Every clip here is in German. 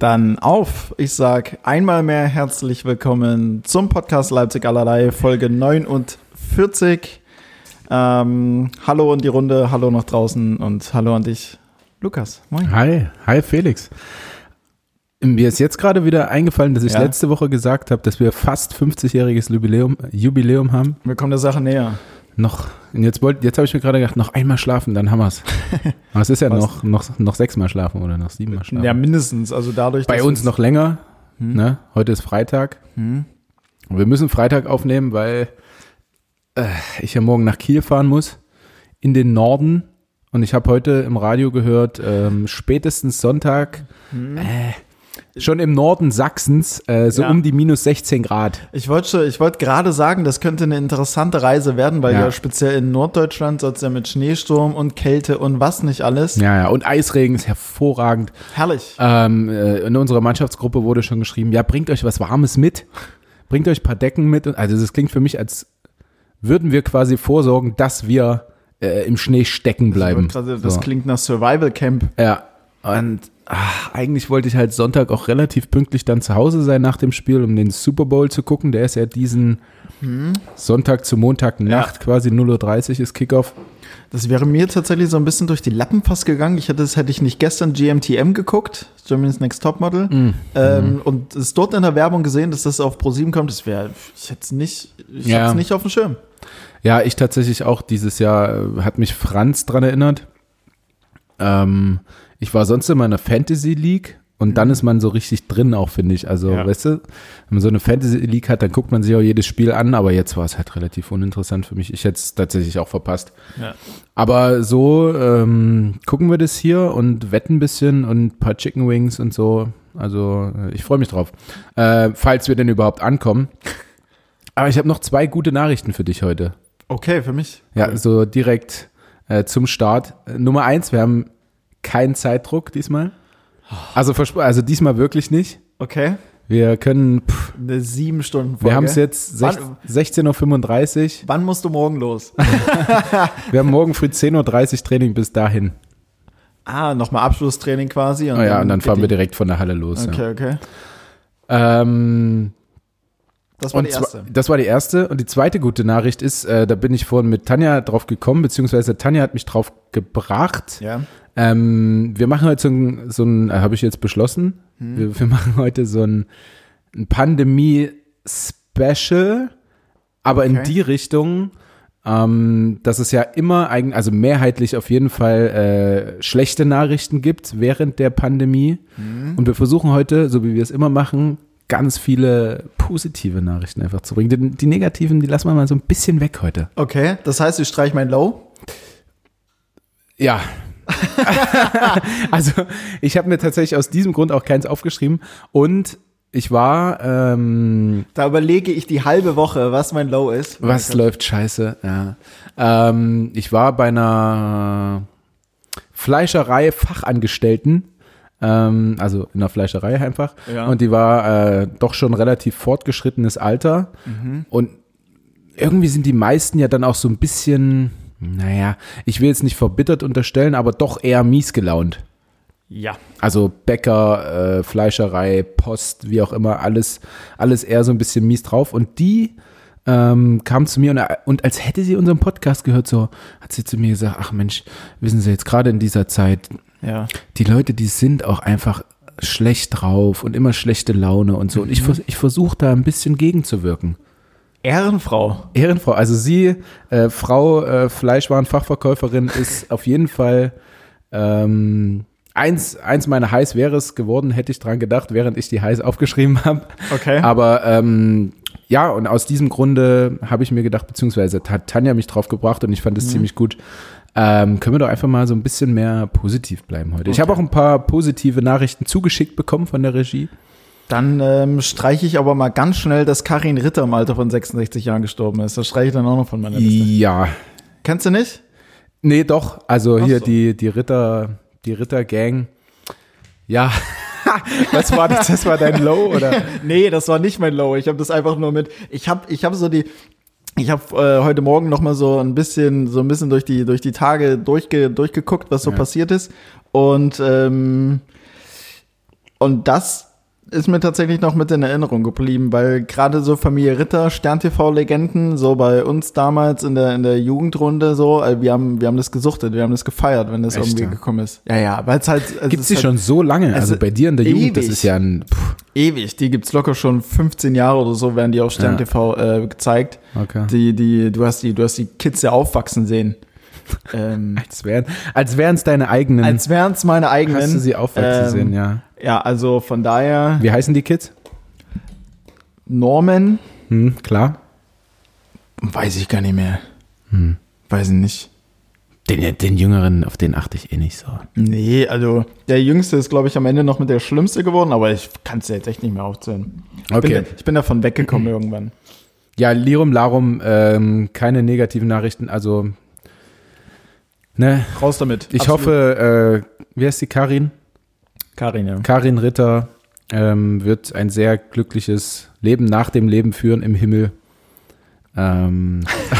Dann auf. Ich sag einmal mehr herzlich willkommen zum Podcast Leipzig allerlei, Folge 49. Ähm, hallo in die Runde, hallo nach draußen und hallo an dich, Lukas. Moin. Hi, hi Felix. Mir ist jetzt gerade wieder eingefallen, dass ich ja. letzte Woche gesagt habe, dass wir fast 50-jähriges Jubiläum, Jubiläum haben. Wir kommen der Sache näher. Noch, jetzt, wollt, jetzt habe ich mir gerade gedacht, noch einmal schlafen, dann haben wir es. Aber es ist ja noch, noch, noch sechsmal schlafen oder noch siebenmal schlafen. Ja, mindestens. Also dadurch. Bei uns noch länger. Hm. Ne? Heute ist Freitag. Hm. Und wir müssen Freitag aufnehmen, weil äh, ich ja morgen nach Kiel fahren muss. In den Norden. Und ich habe heute im Radio gehört, ähm, spätestens Sonntag. Hm. Äh, Schon im Norden Sachsens, äh, so ja. um die minus 16 Grad. Ich wollte ich wollte gerade sagen, das könnte eine interessante Reise werden, weil ja, ja speziell in Norddeutschland soll es ja mit Schneesturm und Kälte und was nicht alles. Ja, ja, und Eisregen ist hervorragend. Herrlich. Ähm, äh, in unserer Mannschaftsgruppe wurde schon geschrieben, ja, bringt euch was Warmes mit, bringt euch ein paar Decken mit. Also das klingt für mich, als würden wir quasi vorsorgen, dass wir äh, im Schnee stecken bleiben. Das, das so. klingt nach Survival Camp. Ja, und ach, eigentlich wollte ich halt Sonntag auch relativ pünktlich dann zu Hause sein nach dem Spiel, um den Super Bowl zu gucken. Der ist ja diesen hm. Sonntag zu Montagnacht ja. quasi 0.30 Uhr ist Kickoff. Das wäre mir tatsächlich so ein bisschen durch die Lappen fast gegangen. Ich hätte, das hätte ich nicht gestern GMTM geguckt, Germany's Next Topmodel, mm. ähm, mm. und es dort in der Werbung gesehen, dass das auf Pro7 kommt. Das wäre, ich hätte es nicht, ich ja. hätte es nicht auf dem Schirm. Ja, ich tatsächlich auch dieses Jahr, äh, hat mich Franz dran erinnert. Ähm, ich war sonst in meiner Fantasy League und dann mhm. ist man so richtig drin auch, finde ich. Also, ja. weißt du, wenn man so eine Fantasy League hat, dann guckt man sich auch jedes Spiel an, aber jetzt war es halt relativ uninteressant für mich. Ich hätte es tatsächlich auch verpasst. Ja. Aber so ähm, gucken wir das hier und wetten ein bisschen und ein paar Chicken Wings und so. Also, äh, ich freue mich drauf. Äh, falls wir denn überhaupt ankommen. Aber ich habe noch zwei gute Nachrichten für dich heute. Okay, für mich. Ja, okay. so direkt äh, zum Start. Nummer eins, wir haben keinen Zeitdruck diesmal. Also, also diesmal wirklich nicht. Okay. Wir können. Pff, Eine sieben Stunden Folge. Wir haben es jetzt 16.35 Uhr. Wann musst du morgen los? wir haben morgen früh 10.30 Uhr Training bis dahin. Ah, nochmal Abschlusstraining quasi. Und oh ja, und dann fahren wir direkt von der Halle los. Okay, ja. okay. Ähm, das war die erste. Das war die erste. Und die zweite gute Nachricht ist, äh, da bin ich vorhin mit Tanja drauf gekommen, beziehungsweise Tanja hat mich drauf gebracht. Ja. Ähm, wir machen heute so ein, so ein äh, habe ich jetzt beschlossen, hm. wir, wir, machen heute so ein, ein Pandemie-Special, aber okay. in die Richtung, ähm, dass es ja immer, eigen, also mehrheitlich auf jeden Fall äh, schlechte Nachrichten gibt während der Pandemie. Hm. Und wir versuchen heute, so wie wir es immer machen, ganz viele positive Nachrichten einfach zu bringen. Die, die, negativen, die lassen wir mal so ein bisschen weg heute. Okay, das heißt, ich streiche mein Low? Ja, also ich habe mir tatsächlich aus diesem Grund auch keins aufgeschrieben und ich war. Ähm, da überlege ich die halbe Woche, was mein Low ist. Was läuft scheiße, ja. Ähm, ich war bei einer Fleischerei Fachangestellten, ähm, also in der Fleischerei einfach. Ja. Und die war äh, doch schon relativ fortgeschrittenes Alter. Mhm. Und irgendwie sind die meisten ja dann auch so ein bisschen naja, ich will jetzt nicht verbittert unterstellen, aber doch eher mies gelaunt. Ja. Also Bäcker, äh, Fleischerei, Post, wie auch immer, alles, alles eher so ein bisschen mies drauf. Und die ähm, kam zu mir und, und als hätte sie unseren Podcast gehört, so hat sie zu mir gesagt, ach Mensch, wissen Sie jetzt gerade in dieser Zeit, ja. die Leute, die sind auch einfach schlecht drauf und immer schlechte Laune und so. Mhm. Und ich, ich versuche da ein bisschen gegenzuwirken. Ehrenfrau. Ehrenfrau. Also sie, äh, Frau äh, Fleischwarenfachverkäuferin, ist auf jeden Fall ähm, eins, eins meiner Heiß wäre es geworden, hätte ich dran gedacht, während ich die Heiß aufgeschrieben habe. Okay. Aber ähm, ja, und aus diesem Grunde habe ich mir gedacht, beziehungsweise hat Tanja mich drauf gebracht und ich fand es mhm. ziemlich gut. Ähm, können wir doch einfach mal so ein bisschen mehr positiv bleiben heute. Okay. Ich habe auch ein paar positive Nachrichten zugeschickt bekommen von der Regie. Dann ähm, streiche ich aber mal ganz schnell, dass Karin Ritter im Alter von 66 Jahren gestorben ist. Das streiche ich dann auch noch von meiner Liste. Ja. Kennst du nicht? Nee, doch. Also Ach hier so. die, die Ritter, die Ritter-Gang. Ja. Was war das? Das war dein Low, oder? nee, das war nicht mein Low. Ich habe das einfach nur mit. Ich habe ich hab so die. Ich habe äh, heute Morgen noch mal so ein bisschen so ein bisschen durch die durch die Tage durchge, durchgeguckt, was so ja. passiert ist und ähm, Und das ist mir tatsächlich noch mit in Erinnerung geblieben, weil gerade so Familie Ritter, Stern-TV-Legenden, so bei uns damals in der, in der Jugendrunde so, äh, wir haben, wir haben das gesuchtet, wir haben das gefeiert, wenn das Echt, irgendwie ja? gekommen ist. Ja, ja, weil es halt. Gibt es die halt, schon so lange? Also bei dir in der ewig, Jugend, das ist ja ein. Pff. Ewig, die gibt's locker schon 15 Jahre oder so, werden die auf Stern TV ja. äh, gezeigt. Okay. Die, die, du hast die, du hast die Kids ja aufwachsen sehen. Ähm, als wären als es deine eigenen. Als wären es meine eigenen. Hast du sie aufwachsen ähm, sehen, ja. Ja, also von daher. Wie heißen die Kids? Norman. Hm, klar. Weiß ich gar nicht mehr. Hm. Weiß ich nicht. Den, den Jüngeren, auf den achte ich eh nicht so. Nee, also der Jüngste ist, glaube ich, am Ende noch mit der Schlimmste geworden, aber ich kann es jetzt echt nicht mehr aufzählen. Ich, okay. bin, ich bin davon weggekommen irgendwann. Ja, Lirum Larum, ähm, keine negativen Nachrichten. Also Ne? Raus damit. Ich Absolut. hoffe, äh, wie heißt die Karin? Karin, ja. Karin Ritter ähm, wird ein sehr glückliches Leben nach dem Leben führen im Himmel. Ähm.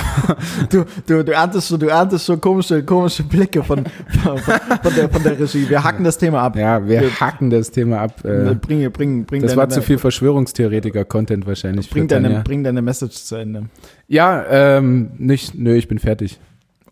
du, du, du erntest schon, du erntest schon komische, komische Blicke von, von, von, der, von der Regie. Wir hacken das Thema ab. Ja, wir, wir hacken das Thema ab. Äh, bring, bring, bring das deine, war zu viel Verschwörungstheoretiker-Content wahrscheinlich. Bring deine, bring deine Message zu Ende. Ja, ähm, nicht, nö, ich bin fertig.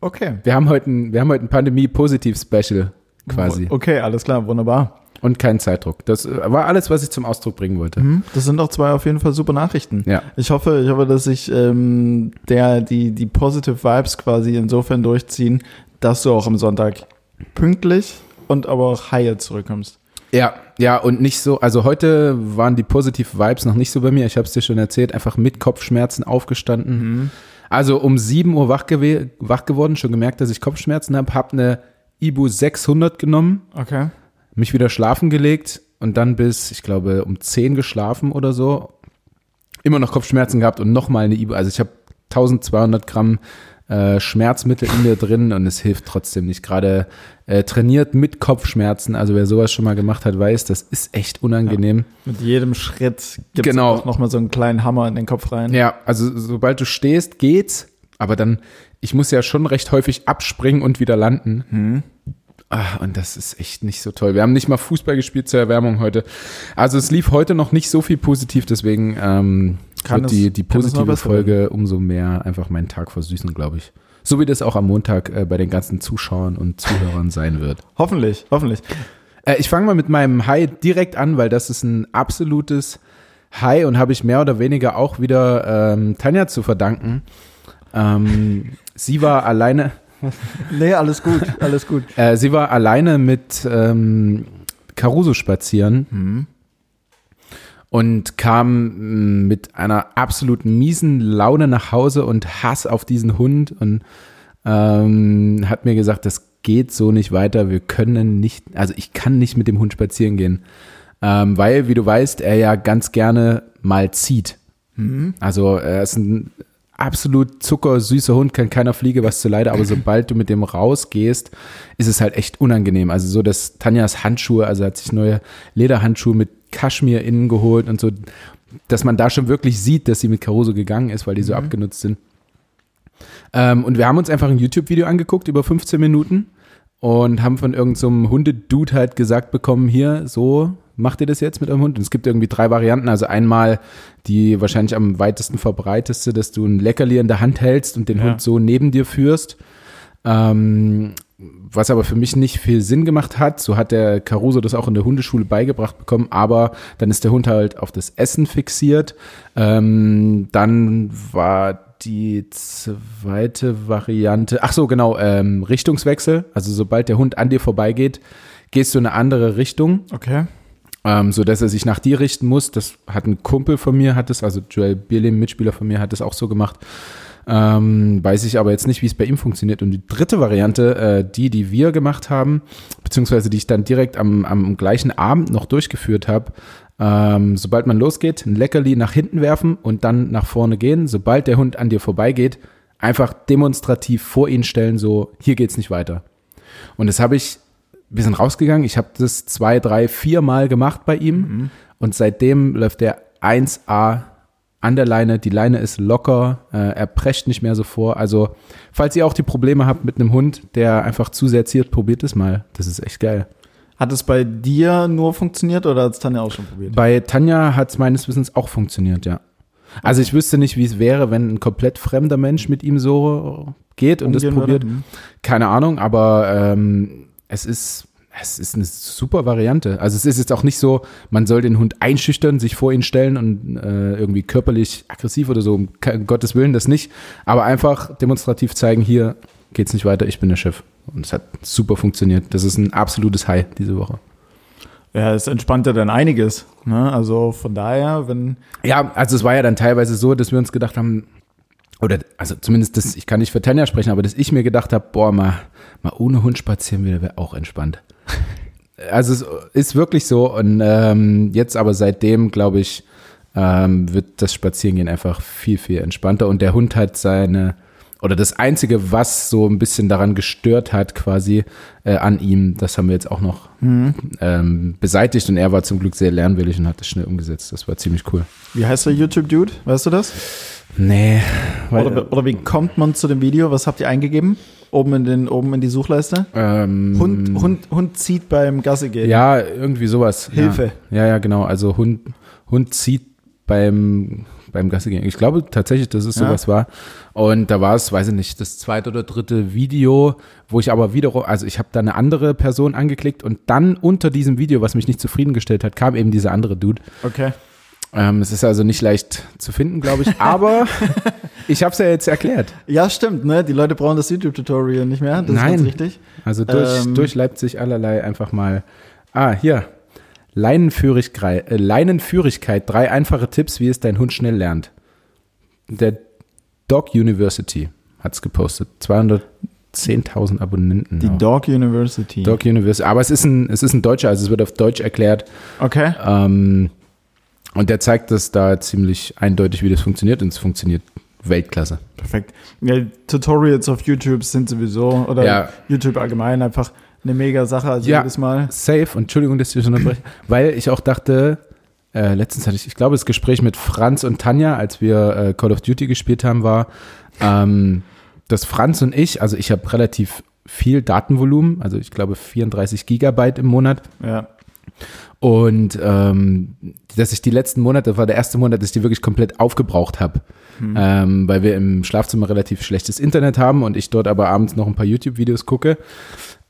Okay. Wir haben heute ein, wir haben heute ein Pandemie-Positiv-Special quasi. Okay, alles klar, wunderbar. Und kein Zeitdruck. Das äh, war alles, was ich zum Ausdruck bringen wollte. Mhm, das sind auch zwei auf jeden Fall super Nachrichten. Ja. Ich hoffe, ich hoffe, dass sich ähm, der, die, die Positive Vibes quasi insofern durchziehen, dass du auch am Sonntag pünktlich und aber auch heil zurückkommst. Ja, ja, und nicht so, also heute waren die Positive Vibes noch nicht so bei mir. Ich habe es dir schon erzählt, einfach mit Kopfschmerzen aufgestanden. Mhm also um 7 Uhr wach, gew wach geworden, schon gemerkt, dass ich Kopfschmerzen habe, habe eine Ibu 600 genommen, okay. Mich wieder schlafen gelegt und dann bis, ich glaube, um 10 geschlafen oder so. Immer noch Kopfschmerzen gehabt und nochmal eine Ibu. Also ich habe 1200 Gramm äh, Schmerzmittel in mir drin und es hilft trotzdem nicht. Gerade äh, trainiert mit Kopfschmerzen, also wer sowas schon mal gemacht hat, weiß, das ist echt unangenehm. Ja, mit jedem Schritt gibt es genau. noch mal so einen kleinen Hammer in den Kopf rein. Ja, also sobald du stehst, geht's, aber dann, ich muss ja schon recht häufig abspringen und wieder landen. Hm. Ah, und das ist echt nicht so toll. Wir haben nicht mal Fußball gespielt zur Erwärmung heute. Also es lief heute noch nicht so viel positiv, deswegen ähm, kann wird die, die positive Folge umso mehr einfach meinen Tag versüßen, glaube ich. So wie das auch am Montag äh, bei den ganzen Zuschauern und Zuhörern sein wird. Hoffentlich, hoffentlich. Äh, ich fange mal mit meinem High direkt an, weil das ist ein absolutes High und habe ich mehr oder weniger auch wieder ähm, Tanja zu verdanken. Ähm, sie war alleine. Nee, alles gut, alles gut. Äh, sie war alleine mit ähm, Caruso spazieren. Mhm und kam mm, mit einer absolut miesen Laune nach Hause und Hass auf diesen Hund und ähm, hat mir gesagt, das geht so nicht weiter. Wir können nicht, also ich kann nicht mit dem Hund spazieren gehen, ähm, weil, wie du weißt, er ja ganz gerne mal zieht. Mhm. Also er ist ein absolut zuckersüßer Hund, kann keiner Fliege was zu leide, aber sobald du mit dem rausgehst, ist es halt echt unangenehm. Also so, dass Tanjas Handschuhe, also hat sich neue Lederhandschuhe mit Kaschmir innen geholt und so, dass man da schon wirklich sieht, dass sie mit Caruso gegangen ist, weil die so mhm. abgenutzt sind. Ähm, und wir haben uns einfach ein YouTube-Video angeguckt über 15 Minuten und haben von irgendeinem so Hundedude halt gesagt bekommen, hier, so macht ihr das jetzt mit eurem Hund? Und es gibt irgendwie drei Varianten. Also einmal die wahrscheinlich am weitesten verbreiteste, dass du ein Leckerli in der Hand hältst und den ja. Hund so neben dir führst. Ähm, was aber für mich nicht viel Sinn gemacht hat. So hat der Caruso das auch in der Hundeschule beigebracht bekommen, aber dann ist der Hund halt auf das Essen fixiert. Ähm, dann war die zweite Variante, ach so, genau, ähm, Richtungswechsel. Also sobald der Hund an dir vorbeigeht, gehst du in eine andere Richtung. Okay. Ähm, so dass er sich nach dir richten muss. Das hat ein Kumpel von mir, hat es, also Joel Bierlehm, Mitspieler von mir, hat es auch so gemacht. Ähm, weiß ich aber jetzt nicht, wie es bei ihm funktioniert. Und die dritte Variante, äh, die, die wir gemacht haben, beziehungsweise die ich dann direkt am, am gleichen Abend noch durchgeführt habe, ähm, sobald man losgeht, ein Leckerli nach hinten werfen und dann nach vorne gehen. Sobald der Hund an dir vorbeigeht, einfach demonstrativ vor ihn stellen, so, hier geht's nicht weiter. Und das habe ich, wir sind rausgegangen, ich habe das zwei, drei, vier Mal gemacht bei ihm mhm. und seitdem läuft der 1A an der Leine, die Leine ist locker, äh, er prescht nicht mehr so vor. Also, falls ihr auch die Probleme habt mit einem Hund, der einfach zu sehr ziert, probiert es mal. Das ist echt geil. Hat es bei dir nur funktioniert oder hat es Tanja auch schon probiert? Bei Tanja hat es meines Wissens auch funktioniert, ja. Also ich wüsste nicht, wie es wäre, wenn ein komplett fremder Mensch mit ihm so geht und das probiert. würde? Hm. Keine Ahnung, aber ähm, es ist es ist eine super Variante. Also es ist jetzt auch nicht so, man soll den Hund einschüchtern, sich vor ihn stellen und äh, irgendwie körperlich aggressiv oder so, um Gottes Willen das nicht, aber einfach demonstrativ zeigen, hier geht's nicht weiter, ich bin der Chef. Und es hat super funktioniert. Das ist ein absolutes High diese Woche. Ja, es entspannt ja dann einiges. Ne? Also von daher, wenn. Ja, also es war ja dann teilweise so, dass wir uns gedacht haben, oder also zumindest das, ich kann nicht für Tanja sprechen, aber dass ich mir gedacht habe, boah, mal, mal ohne Hund spazieren wieder wäre auch entspannt. Also es ist wirklich so und ähm, jetzt aber seitdem, glaube ich, ähm, wird das Spazierengehen einfach viel, viel entspannter und der Hund hat seine, oder das Einzige, was so ein bisschen daran gestört hat quasi äh, an ihm, das haben wir jetzt auch noch ähm, beseitigt und er war zum Glück sehr lernwillig und hat das schnell umgesetzt. Das war ziemlich cool. Wie heißt der YouTube-Dude? Weißt du das? Nee, Oder, oder wie kommt man zu dem Video? Was habt ihr eingegeben? Oben in, den, oben in die Suchleiste? ähm, Hund, Hund, Hund zieht beim Gasse gehen. Ja, irgendwie sowas. Hilfe. Ja, ja, ja genau. Also Hund, Hund zieht beim, beim Gassi gehen. Ich glaube tatsächlich, dass es Ja. sowas war. Und da war es, weiß ich nicht, das zweite oder dritte Video, wo ich aber wiederum, also ich habe da eine andere Person angeklickt und dann unter diesem Video, was mich nicht zufriedengestellt hat, kam eben dieser andere Dude. Okay. Ähm, es ist also nicht leicht zu finden, glaube ich, aber ich habe es ja jetzt erklärt. Ja, stimmt, ne? Die Leute brauchen das YouTube-Tutorial nicht mehr. Das Nein. ist ganz richtig. Also durch, Ähm. durch Leipzig allerlei einfach mal. Ah, hier. Leinenführigkeit, äh, Leinenführigkeit, drei einfache Tipps, wie es dein Hund schnell lernt. Der Dog University hat es gepostet. 210.000 Abonnenten. Die auch. Dog University. Dog University. Aber es ist, ein, es ist ein Deutscher, also es wird auf Deutsch erklärt. Okay. Ähm, und der zeigt das da ziemlich eindeutig, wie das funktioniert. Und es funktioniert Weltklasse. Perfekt. Ja, Tutorials auf YouTube sind sowieso, oder Ja. YouTube allgemein einfach eine mega Sache. Also Ja. jedes Mal. Safe, und Entschuldigung, dass ich das unterbreche, weil ich auch dachte, äh, letztens hatte ich, ich glaube, das Gespräch mit Franz und Tanja, als wir äh, Call of Duty gespielt haben, war, ähm, dass Franz und ich, also ich habe relativ viel Datenvolumen, also ich glaube 34 Gigabyte im Monat. Ja. Und ähm, dass ich die letzten Monate, das war der erste Monat, dass ich die wirklich komplett aufgebraucht habe. Ähm, weil wir im Schlafzimmer relativ schlechtes Internet haben und ich dort aber abends noch ein paar YouTube-Videos gucke.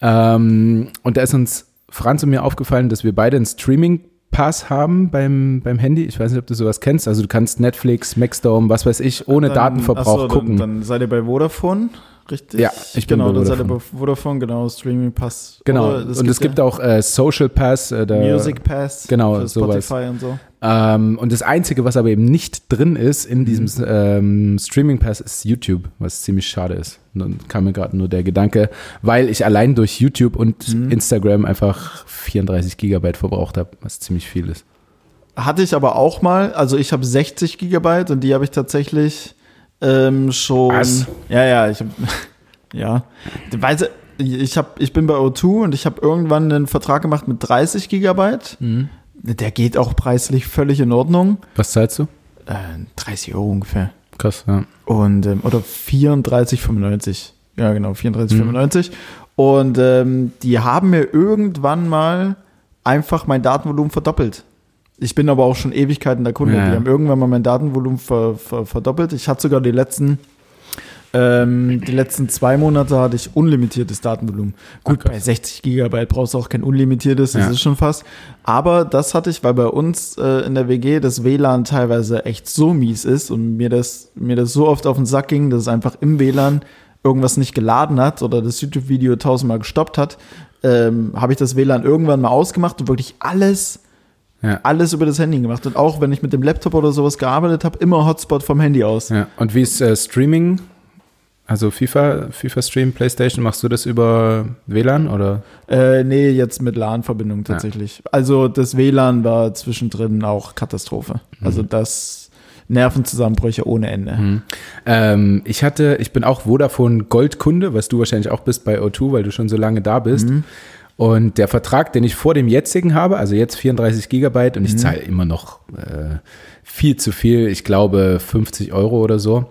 Ähm, und da ist uns Franz und mir aufgefallen, dass wir beide einen Streaming-Pass haben beim, beim Handy. Ich weiß nicht, ob du sowas kennst. Also du kannst Netflix, Maxdome, was weiß ich, ohne Dann- Datenverbrauch achso, gucken. Dann, dann seid ihr bei Vodafone, richtig? Ja, ich bin genau, bei Vodafone. bei Vodafone, genau, Streaming Pass. genau. Und es gibt auch äh, Social Pass. Äh, Music Pass genau, für sowas. Spotify und so. Ähm, und das Einzige, was aber eben nicht drin ist in diesem Mhm. ähm, Streaming Pass, ist YouTube, was ziemlich schade ist. Und dann kam mir gerade nur der Gedanke, weil ich allein durch YouTube und Mhm. Instagram einfach 34 Gigabyte verbraucht habe, was ziemlich viel ist. Hatte ich aber auch mal, also ich habe 60 Gigabyte und die habe ich tatsächlich ähm, schon. Was? Ja, ja, ich habe. ja. Weißt du, ich, hab, ich bin bei O2 und ich habe irgendwann einen Vertrag gemacht mit 30 Gigabyte. Mhm. Der geht auch preislich völlig in Ordnung. Was zahlst du? Äh, 30 Euro ungefähr. Krass, ja. Und, ähm, oder 34,95. Ja, genau, 34,95. Und ähm, die haben mir irgendwann mal einfach mein Datenvolumen verdoppelt. Ich bin aber auch schon Ewigkeiten der Kunde. Ja. Die haben irgendwann mal mein Datenvolumen ver, ver, verdoppelt. Ich hatte sogar die letzten, ähm, die letzten zwei Monate hatte ich unlimitiertes Datenvolumen. Gut, krass. bei 60 Gigabyte brauchst du auch kein unlimitiertes, das Ja. ist schon fast. Aber das hatte ich, weil bei uns äh, in der WG das WLAN teilweise echt so mies ist und mir das, mir das so oft auf den Sack ging, dass es einfach im WLAN irgendwas nicht geladen hat oder das YouTube-Video tausendmal gestoppt hat, ähm, habe ich das WLAN irgendwann mal ausgemacht und wirklich alles, Ja. alles über das Handy gemacht. Und auch wenn ich mit dem Laptop oder sowas gearbeitet habe, immer Hotspot vom Handy aus. ja. Und wie ist äh, Streaming? Also FIFA, FIFA Stream, Playstation, machst du das über WLAN oder? Äh, nee, jetzt mit LAN-Verbindung tatsächlich. Also das WLAN war zwischendrin auch Katastrophe. Also das Nervenzusammenbrüche ohne Ende. Mhm. Ähm, ich hatte, ich bin auch Vodafone Goldkunde, was du wahrscheinlich auch bist bei O2, weil du schon so lange da bist. Und der Vertrag, den ich vor dem jetzigen habe, also jetzt 34 Gigabyte und ich zahle immer noch äh, viel zu viel, ich glaube 50 Euro oder so.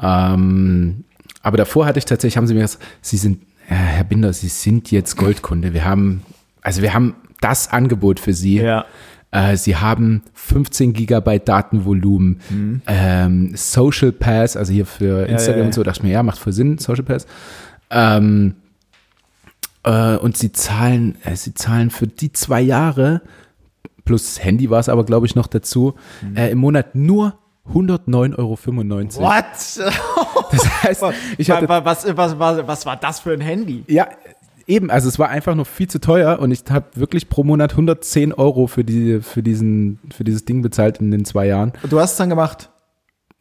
Ähm, aber davor hatte ich tatsächlich, haben sie mir gesagt, Sie sind, ja, Herr Binder, Sie sind jetzt Goldkunde. Wir haben also wir haben das Angebot für Sie. Ja. Äh, Sie haben 15 Gigabyte Datenvolumen, Mhm. ähm, Social Pass, also hier für Instagram ja, ja. und so, dachte ich mir, ja, macht voll Sinn, Social Pass. Ähm, äh, und Sie zahlen, äh, Sie zahlen für die zwei Jahre, plus Handy war es aber, glaube ich, noch dazu, Mhm. äh, im Monat nur 109,95 Euro. What? Das heißt, ich hatte was, was, was, was, was war das für ein Handy? Ja, eben, also es war einfach nur viel zu teuer und ich habe wirklich pro Monat 110 Euro für, die, für, diesen, für dieses Ding bezahlt in den zwei Jahren. Du hast es dann gemacht.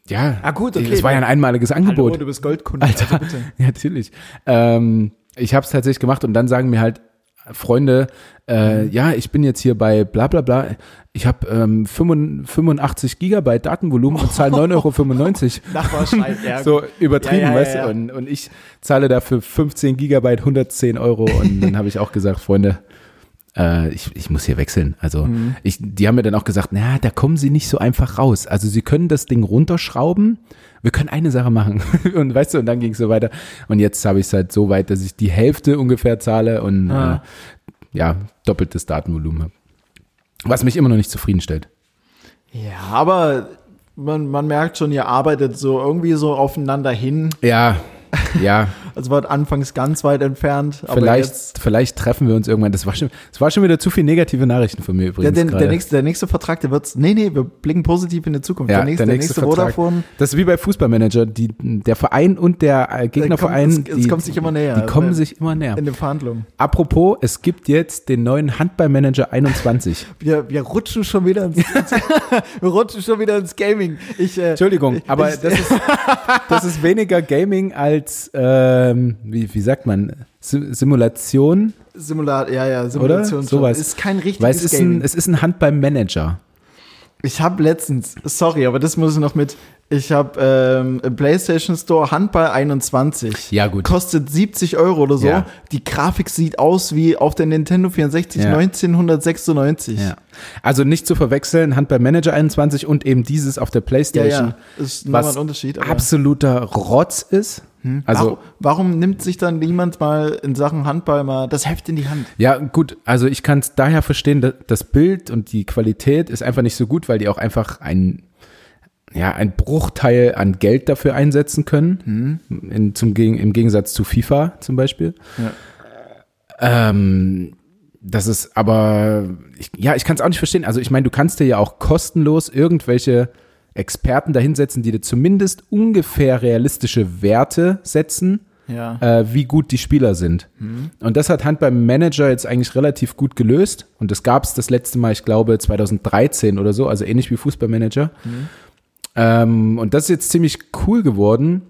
Ja, Ah, gut, okay. das war ja ein einmaliges Angebot. Hallo, du bist Goldkunde. Alter, Also bitte. ja, natürlich. Ähm, ich habe es tatsächlich gemacht und dann sagen mir halt Freunde, äh, Mhm. ja, ich bin jetzt hier bei bla bla bla, ich habe ähm, 85 Gigabyte Datenvolumen und zahle 9,95 Euro. Nachbarschrei, ja. so übertrieben, Ja, ja, weißt du? Und, und ich zahle dafür 15 Gigabyte 110 Euro und dann habe ich auch gesagt, Freunde, äh, ich, ich muss hier wechseln. Also Mhm. ich, die haben mir dann auch gesagt, na, da kommen sie nicht so einfach raus. Also sie können das Ding runterschrauben. Wir können eine Sache machen. und weißt du, und dann ging es so weiter. Und jetzt habe ich es halt so weit, dass ich die Hälfte ungefähr zahle und Ah. äh, ja, doppeltes Datenvolumen habe. Was mich immer noch nicht zufriedenstellt. Ja, aber man, man merkt schon, ihr arbeitet so irgendwie so aufeinander hin. Ja, ja. Also war anfangs ganz weit entfernt, vielleicht, vielleicht treffen wir uns irgendwann. Das war schon, das war schon wieder zu viel negative Nachrichten von mir Der, übrigens. der, der, gerade. nächste, der nächste Vertrag, der wird's. Nee, nee, wir blicken positiv in die Zukunft. ja, der nächste, der nächste, Vertrag. Vodafone. Das ist wie bei Fußballmanager. Die, der Verein und der äh, Gegnerverein, kommt- es- es die, kommt sich immer näher. Die kommen Weil- sich immer näher. In den Verhandlungen. Apropos, es gibt jetzt den neuen Handballmanager 21. Wir, wir rutschen schon wieder ins, wir rutschen schon wieder ins Gaming. Ich, äh, Entschuldigung, aber ich- das ist, das ist weniger Gaming als, ähm, wie, wie sagt man, Si- Simulation, Simulat, ja, ja, oder? Simulation. Sowas. Ist kein richtiges Weil es ist, Gaming. ein, es ist ein Handballmanager. Ich habe letztens, sorry, aber das muss ich noch mit. Ich habe ähm, im PlayStation Store Handball 21. Ja, gut. Kostet 70 Euro oder so. Ja. Die Grafik sieht aus wie auf der Nintendo 64 Ja. 1996. Ja. Also nicht zu verwechseln, Handballmanager 21 und eben dieses auf der ja, Playstation. ja. Ist nochmal ein Unterschied. aber- absoluter Rotz ist. Also, warum, warum nimmt sich dann niemand mal in Sachen Handball mal das Heft in die Hand? ja, gut, also ich kann es daher verstehen, da- das Bild und die Qualität ist einfach nicht so gut, weil die auch einfach ein, ja, ein Bruchteil an Geld dafür einsetzen können. In, zum, Im Gegensatz zu FIFA zum Beispiel. Ja. Ähm, das ist aber, ich, ja, ich kann es auch nicht verstehen. Also ich meine, du kannst dir ja auch kostenlos irgendwelche Experten dahinsetzen, die dir zumindest ungefähr realistische Werte setzen, Ja. äh, wie gut die Spieler sind. Und das hat Hand beim Manager jetzt eigentlich relativ gut gelöst. Und das gab es das letzte Mal, ich glaube, 2013 oder so, also ähnlich wie Fußballmanager. Ähm, und das ist jetzt ziemlich cool geworden.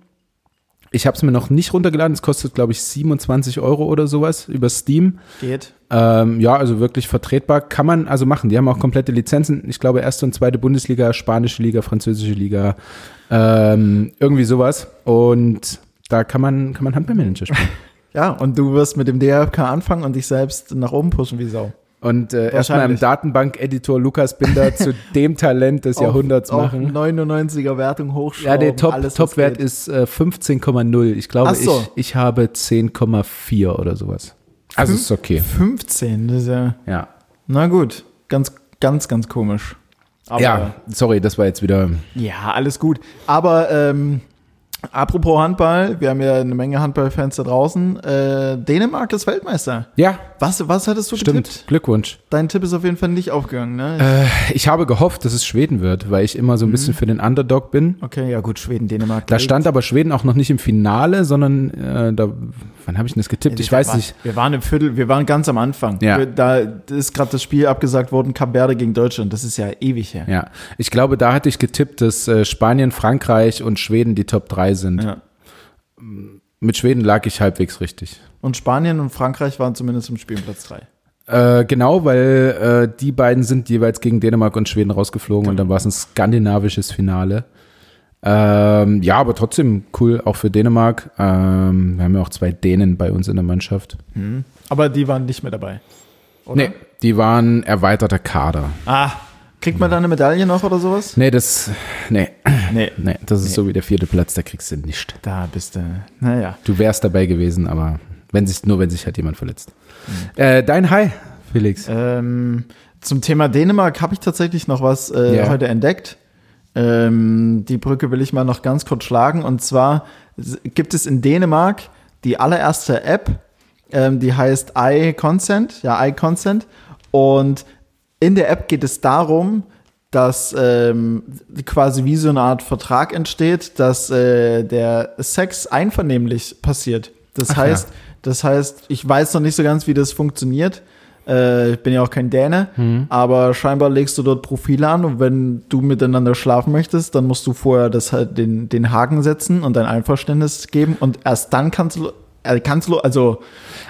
Ich habe es mir noch nicht runtergeladen. Es kostet, glaube ich, 27 Euro oder sowas über Steam. Geht. Ähm, ja, also wirklich vertretbar. Kann man also machen. Die haben auch komplette Lizenzen. Ich glaube, erste und zweite Bundesliga, spanische Liga, französische Liga, ähm, irgendwie sowas. Und da kann man, kann man Handballmanager spielen. Ja, und du wirst mit dem DRFK anfangen und dich selbst nach oben pushen wie Sau. Und äh, erstmal im. Datenbank-Editor Lukas Binder zu dem Talent des Jahrhunderts auf, machen. Auf 99er Wertung hochschrauben. Ja, der Top, Top-Wert ist äh, 15,0 Ich glaube, so. ich, ich habe 10,4 oder sowas. Also ist okay. 15, das ist ja. Ja. Na gut, ganz, ganz, ganz komisch. Aber, ja, sorry, das war jetzt wieder. Ja, alles gut. Aber ähm, apropos Handball, wir haben ja eine Menge Handballfans da draußen. Äh, Dänemark ist Weltmeister. Ja, Was, was hattest du stimmt. getippt? Glückwunsch. Dein Tipp ist auf jeden Fall nicht aufgegangen, ne? Äh, ich habe gehofft, dass es Schweden wird, weil ich immer so ein bisschen für den Underdog bin. okay, ja gut, Schweden, Dänemark. Da stand aber Schweden auch noch nicht im Finale, sondern äh, da, wann habe ich denn das getippt? Ich weiß war, nicht. Wir waren im Viertel, wir waren ganz am Anfang. Ja. Wir, da ist gerade das Spiel abgesagt worden, Cap Verde gegen Deutschland. Das ist ja ewig her. Ja, ich glaube, da hatte ich getippt, dass äh, Spanien, Frankreich und Schweden die Top 3 sind. Ja. Mit Schweden lag ich halbwegs richtig. Und Spanien und Frankreich waren zumindest im Spiel Platz 3. Äh, genau, weil äh, die beiden sind jeweils gegen Dänemark und Schweden rausgeflogen und dann war es ein skandinavisches Finale. Ähm, ja, aber trotzdem cool, auch für Dänemark. Ähm, wir haben ja auch zwei Dänen bei uns in der Mannschaft. Aber die waren nicht mehr dabei. Oder? Nee, die waren erweiterter Kader. Ah, kriegt man da eine Medaille noch oder sowas? Nee, das, nee, Nee. nee, das ist so wie der vierte Platz, da kriegst du nicht. Da bist du. Naja. Du wärst dabei gewesen, aber wenn sich, nur wenn sich halt jemand verletzt. Äh, dein High Felix. Ähm, zum Thema Dänemark habe ich tatsächlich noch was äh, Ja. heute entdeckt. Ähm, die Brücke will ich mal noch ganz kurz schlagen. Und zwar gibt es in Dänemark die allererste App, ähm, die heißt iConsent. Ja, iConsent. Und in der App geht es darum, dass ähm, quasi wie so eine Art Vertrag entsteht, dass äh, der Sex einvernehmlich passiert. Das Ach heißt, das heißt, ich weiß noch nicht so ganz, wie das funktioniert. Äh, ich bin ja auch kein Däne, Mhm. aber scheinbar legst du dort Profile an und wenn du miteinander schlafen möchtest, dann musst du vorher das halt den, den Haken setzen und dein Einverständnis geben und erst dann kannst du, äh, kannst du, also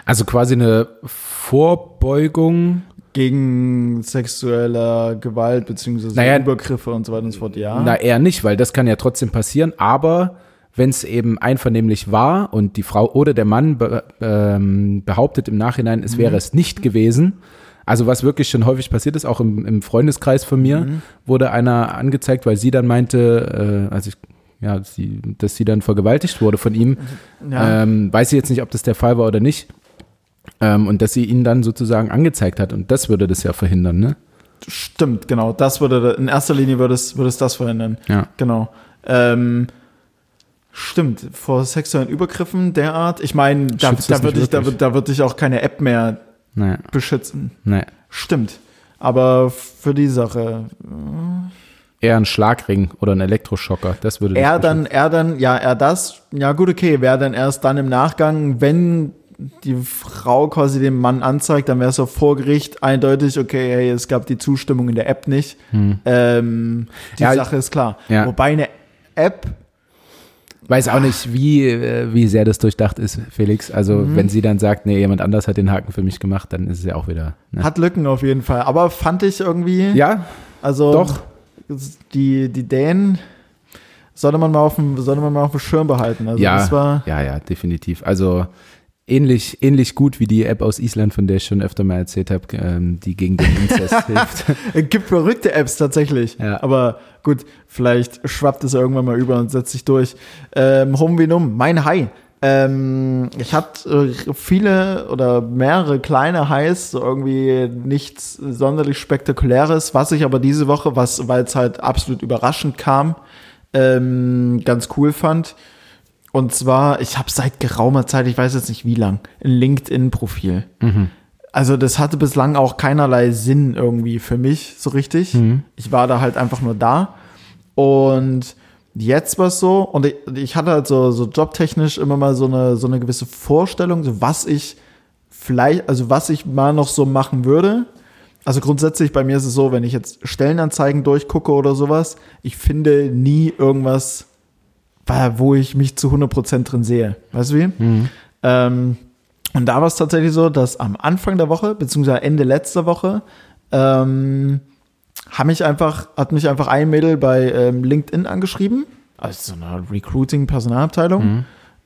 Also quasi eine Vorbeugung. Gegen sexueller Gewalt beziehungsweise Naja, Übergriffe und so weiter und so fort, ja. Na, eher nicht, weil das kann ja trotzdem passieren. Aber wenn es eben einvernehmlich war und die Frau oder der Mann be ähm, behauptet im Nachhinein, es wäre es nicht gewesen, also was wirklich schon häufig passiert ist, auch im, im Freundeskreis von mir, wurde einer angezeigt, weil sie dann meinte, äh, also ich, ja, sie, dass sie dann vergewaltigt wurde von ihm. ja. Ähm, weiß ich jetzt nicht, ob das der Fall war oder nicht. Ähm, und dass sie ihn dann sozusagen angezeigt hat. Und das würde das ja verhindern, ne? Stimmt, genau. Das würde in erster Linie würde es, würde es das verhindern. Ja. Genau. Ähm, stimmt, vor sexuellen Übergriffen derart. Ich meine, da, da würde ich, da, da würde ich auch keine App mehr Naja, beschützen. naja. Stimmt. Aber für die Sache. Eher ein Schlagring oder ein Elektroschocker. Das würde Er dann, er dann, ja, er das, ja gut, okay, wäre dann erst dann im Nachgang, wenn die Frau quasi den Mann anzeigt, dann wäre es auch vor Gericht eindeutig, okay, hey, es gab die Zustimmung in der App nicht. Ähm, die Hm. Ja, Sache ist klar. ja. Wobei eine App, Weiß auch nicht, wie, äh, wie sehr das durchdacht ist, Felix. Also, Mhm. wenn sie dann sagt, nee, jemand anders hat den Haken für mich gemacht, dann ist es ja auch wieder. Ne? hat Lücken auf jeden Fall. Aber fand ich irgendwie, Ja, also doch. die, die Dänen sollte man mal auf dem, sollte man mal auf dem Schirm behalten. Also ja, das war, ja, ja, definitiv. Also, ähnlich, ähnlich gut wie die App aus Island, von der ich schon öfter mal erzählt habe, ähm, die gegen den Inzest hilft. Es gibt verrückte Apps tatsächlich. Ja. Aber gut, vielleicht schwappt es irgendwann mal über und setzt sich durch. Ähm, Home wie Num, mein Hai. Ähm, ich hatte äh, viele oder mehrere kleine Highs, so irgendwie nichts sonderlich Spektakuläres, was ich aber diese Woche, was, weil es halt absolut überraschend kam, ähm, ganz cool fand. Und zwar, ich habe seit geraumer Zeit, ich weiß jetzt nicht wie lang, ein LinkedIn-Profil. Also das hatte bislang auch keinerlei Sinn irgendwie für mich so richtig. Ich war da halt einfach nur da. Und jetzt war es so, und ich, ich hatte halt so, so jobtechnisch immer mal so eine, so eine gewisse Vorstellung, so was ich vielleicht, also was ich mal noch so machen würde. Also grundsätzlich bei mir ist es so, wenn ich jetzt Stellenanzeigen durchgucke oder sowas, ich finde nie irgendwas, wa- wo ich mich zu 100% drin sehe. Weißt du wie? Ähm, und da war es tatsächlich so, dass am Anfang der Woche, beziehungsweise Ende letzter Woche, ähm, hat mich einfach, hat mich einfach ein Mädel bei ähm, LinkedIn angeschrieben, also so eine Recruiting-Personalabteilung.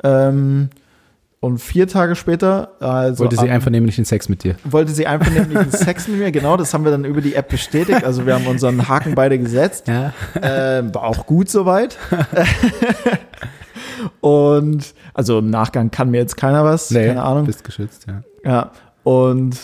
Ähm, und vier Tage später, also Wollte sie am- einfach nämlich einen Sex mit dir. wollte sie einfach nämlich einen Sex mit mir, genau, das haben wir dann über die App bestätigt. Also wir haben unseren Haken beide gesetzt. Ja. Ähm, war auch gut soweit. und also im Nachgang kann mir jetzt keiner was, keine Ahnung. Bist geschützt, ja. Ja, und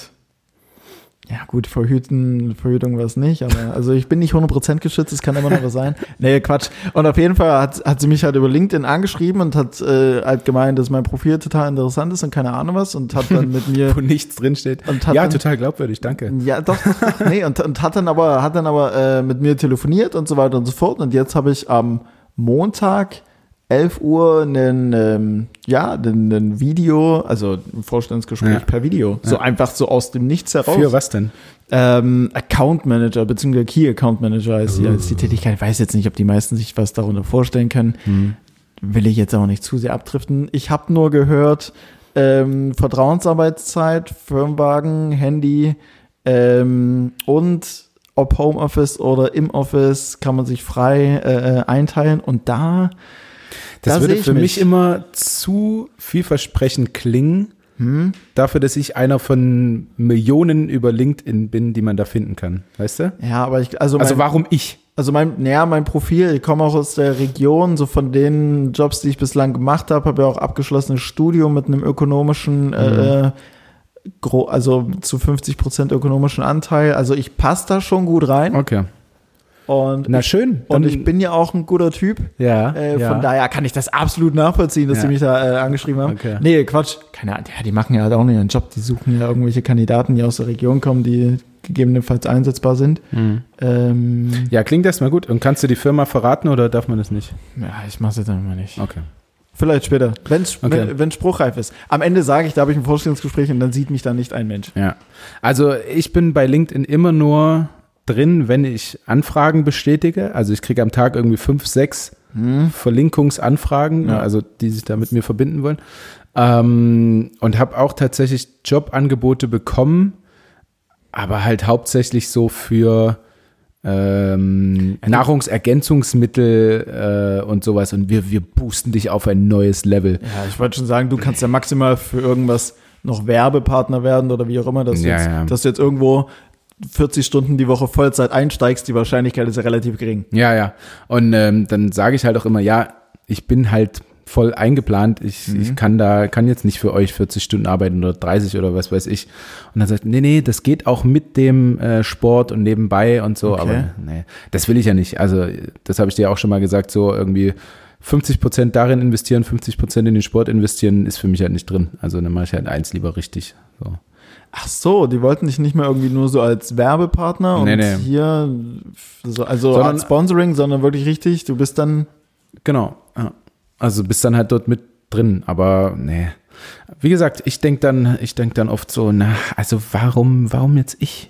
ja gut, Verhüten, Verhütung war es nicht, aber also ich bin nicht 100% geschützt, es kann immer noch was sein. Nee, Quatsch. Und auf jeden Fall hat, hat sie mich halt über LinkedIn angeschrieben und hat äh, halt gemeint, dass mein Profil total interessant ist und keine Ahnung was und hat dann mit mir Wo nichts drinsteht. Und hat Ja, dann- total glaubwürdig, danke. ja, doch, nee, und, und hat dann aber, hat dann aber äh, mit mir telefoniert und so weiter und so fort. Und jetzt habe ich am Montag 11 Uhr einen, ähm, ja, einen, Video, also ein Vorstellungsgespräch Ja. per Video. So einfach so aus dem Nichts heraus. Für was denn? Ähm, Account Manager, beziehungsweise Key Account Manager ist, die, ist die Tätigkeit. Ich weiß jetzt nicht, ob die meisten sich was darunter vorstellen können. Will ich jetzt auch nicht zu sehr abdriften. Ich habe nur gehört, ähm, Vertrauensarbeitszeit, Firmenwagen, Handy ähm, und ob Homeoffice oder im Office kann man sich frei äh, äh, einteilen. Und da, Das da würde für mich. mich. immer zu vielversprechend klingen, Hm? dafür, dass ich einer von Millionen über LinkedIn bin, die man da finden kann. Weißt du? ja, aber ich, also, Also mein, warum ich? Also mein, naja, mein Profil, ich komme auch aus der Region, so von den Jobs, die ich bislang gemacht habe, habe ja auch abgeschlossenes Studium mit einem ökonomischen äh, also zu 50 Prozent ökonomischen Anteil. Also ich passe da schon gut rein. Okay. Und Na schön. Und ich bin ja auch ein guter Typ. Ja. Äh, ja. Von daher kann ich das absolut nachvollziehen, dass Ja. sie mich da äh, angeschrieben haben. Okay. Nee, Quatsch. Keine Ahnung. Ja, die machen ja halt auch nicht ihren Job. Die suchen ja irgendwelche Kandidaten, die aus der Region kommen, die gegebenenfalls einsetzbar sind. Mhm. Ähm, Ja, klingt erstmal gut. Und kannst du die Firma verraten oder darf man das nicht? ja, ich mach's jetzt einfach nicht. Okay. Vielleicht später, wenn's, Okay. wenn wenn spruchreif ist. Am Ende sage ich, da habe ich ein Vorstellungsgespräch und dann sieht mich da nicht ein Mensch. Ja. Also ich bin bei LinkedIn immer nur drin, wenn ich Anfragen bestätige. Also ich kriege am Tag irgendwie fünf, sechs Verlinkungsanfragen, Ja. also die sich da mit mir verbinden wollen. Ähm, und habe auch tatsächlich Jobangebote bekommen, aber halt hauptsächlich so für ähm, Nahrungsergänzungsmittel äh, und sowas. Und wir, wir boosten dich auf ein neues Level. Ja, ich wollte schon sagen, du kannst ja maximal für irgendwas noch Werbepartner werden oder wie auch immer, dass, Ja, jetzt, ja. dass du jetzt irgendwo 40 Stunden die Woche Vollzeit einsteigst, die Wahrscheinlichkeit ist ja relativ gering. Ja, ja. Und ähm, dann sage ich halt auch immer, ja, ich bin halt voll eingeplant. Ich, Mhm. ich kann da, kann jetzt nicht für euch 40 Stunden arbeiten oder 30 oder was weiß ich. Und dann sagt, nee, nee, das geht auch mit dem äh, Sport und nebenbei und so. Okay. Aber nee, das will ich ja nicht. Also das habe ich dir auch schon mal gesagt, so irgendwie 50 Prozent darin investieren, 50 Prozent in den Sport investieren, ist für mich halt nicht drin. Also dann mache ich halt eins lieber richtig. So. Ach so, die wollten dich nicht mehr irgendwie nur so als Werbepartner und Nee, hier, so, also Sondern- als Sponsoring, sondern wirklich richtig, du bist dann, Genau. Ja. Also bist dann halt dort mit drin, aber nee. Wie gesagt, ich denke dann, ich denke dann oft so, na, also warum, warum jetzt ich?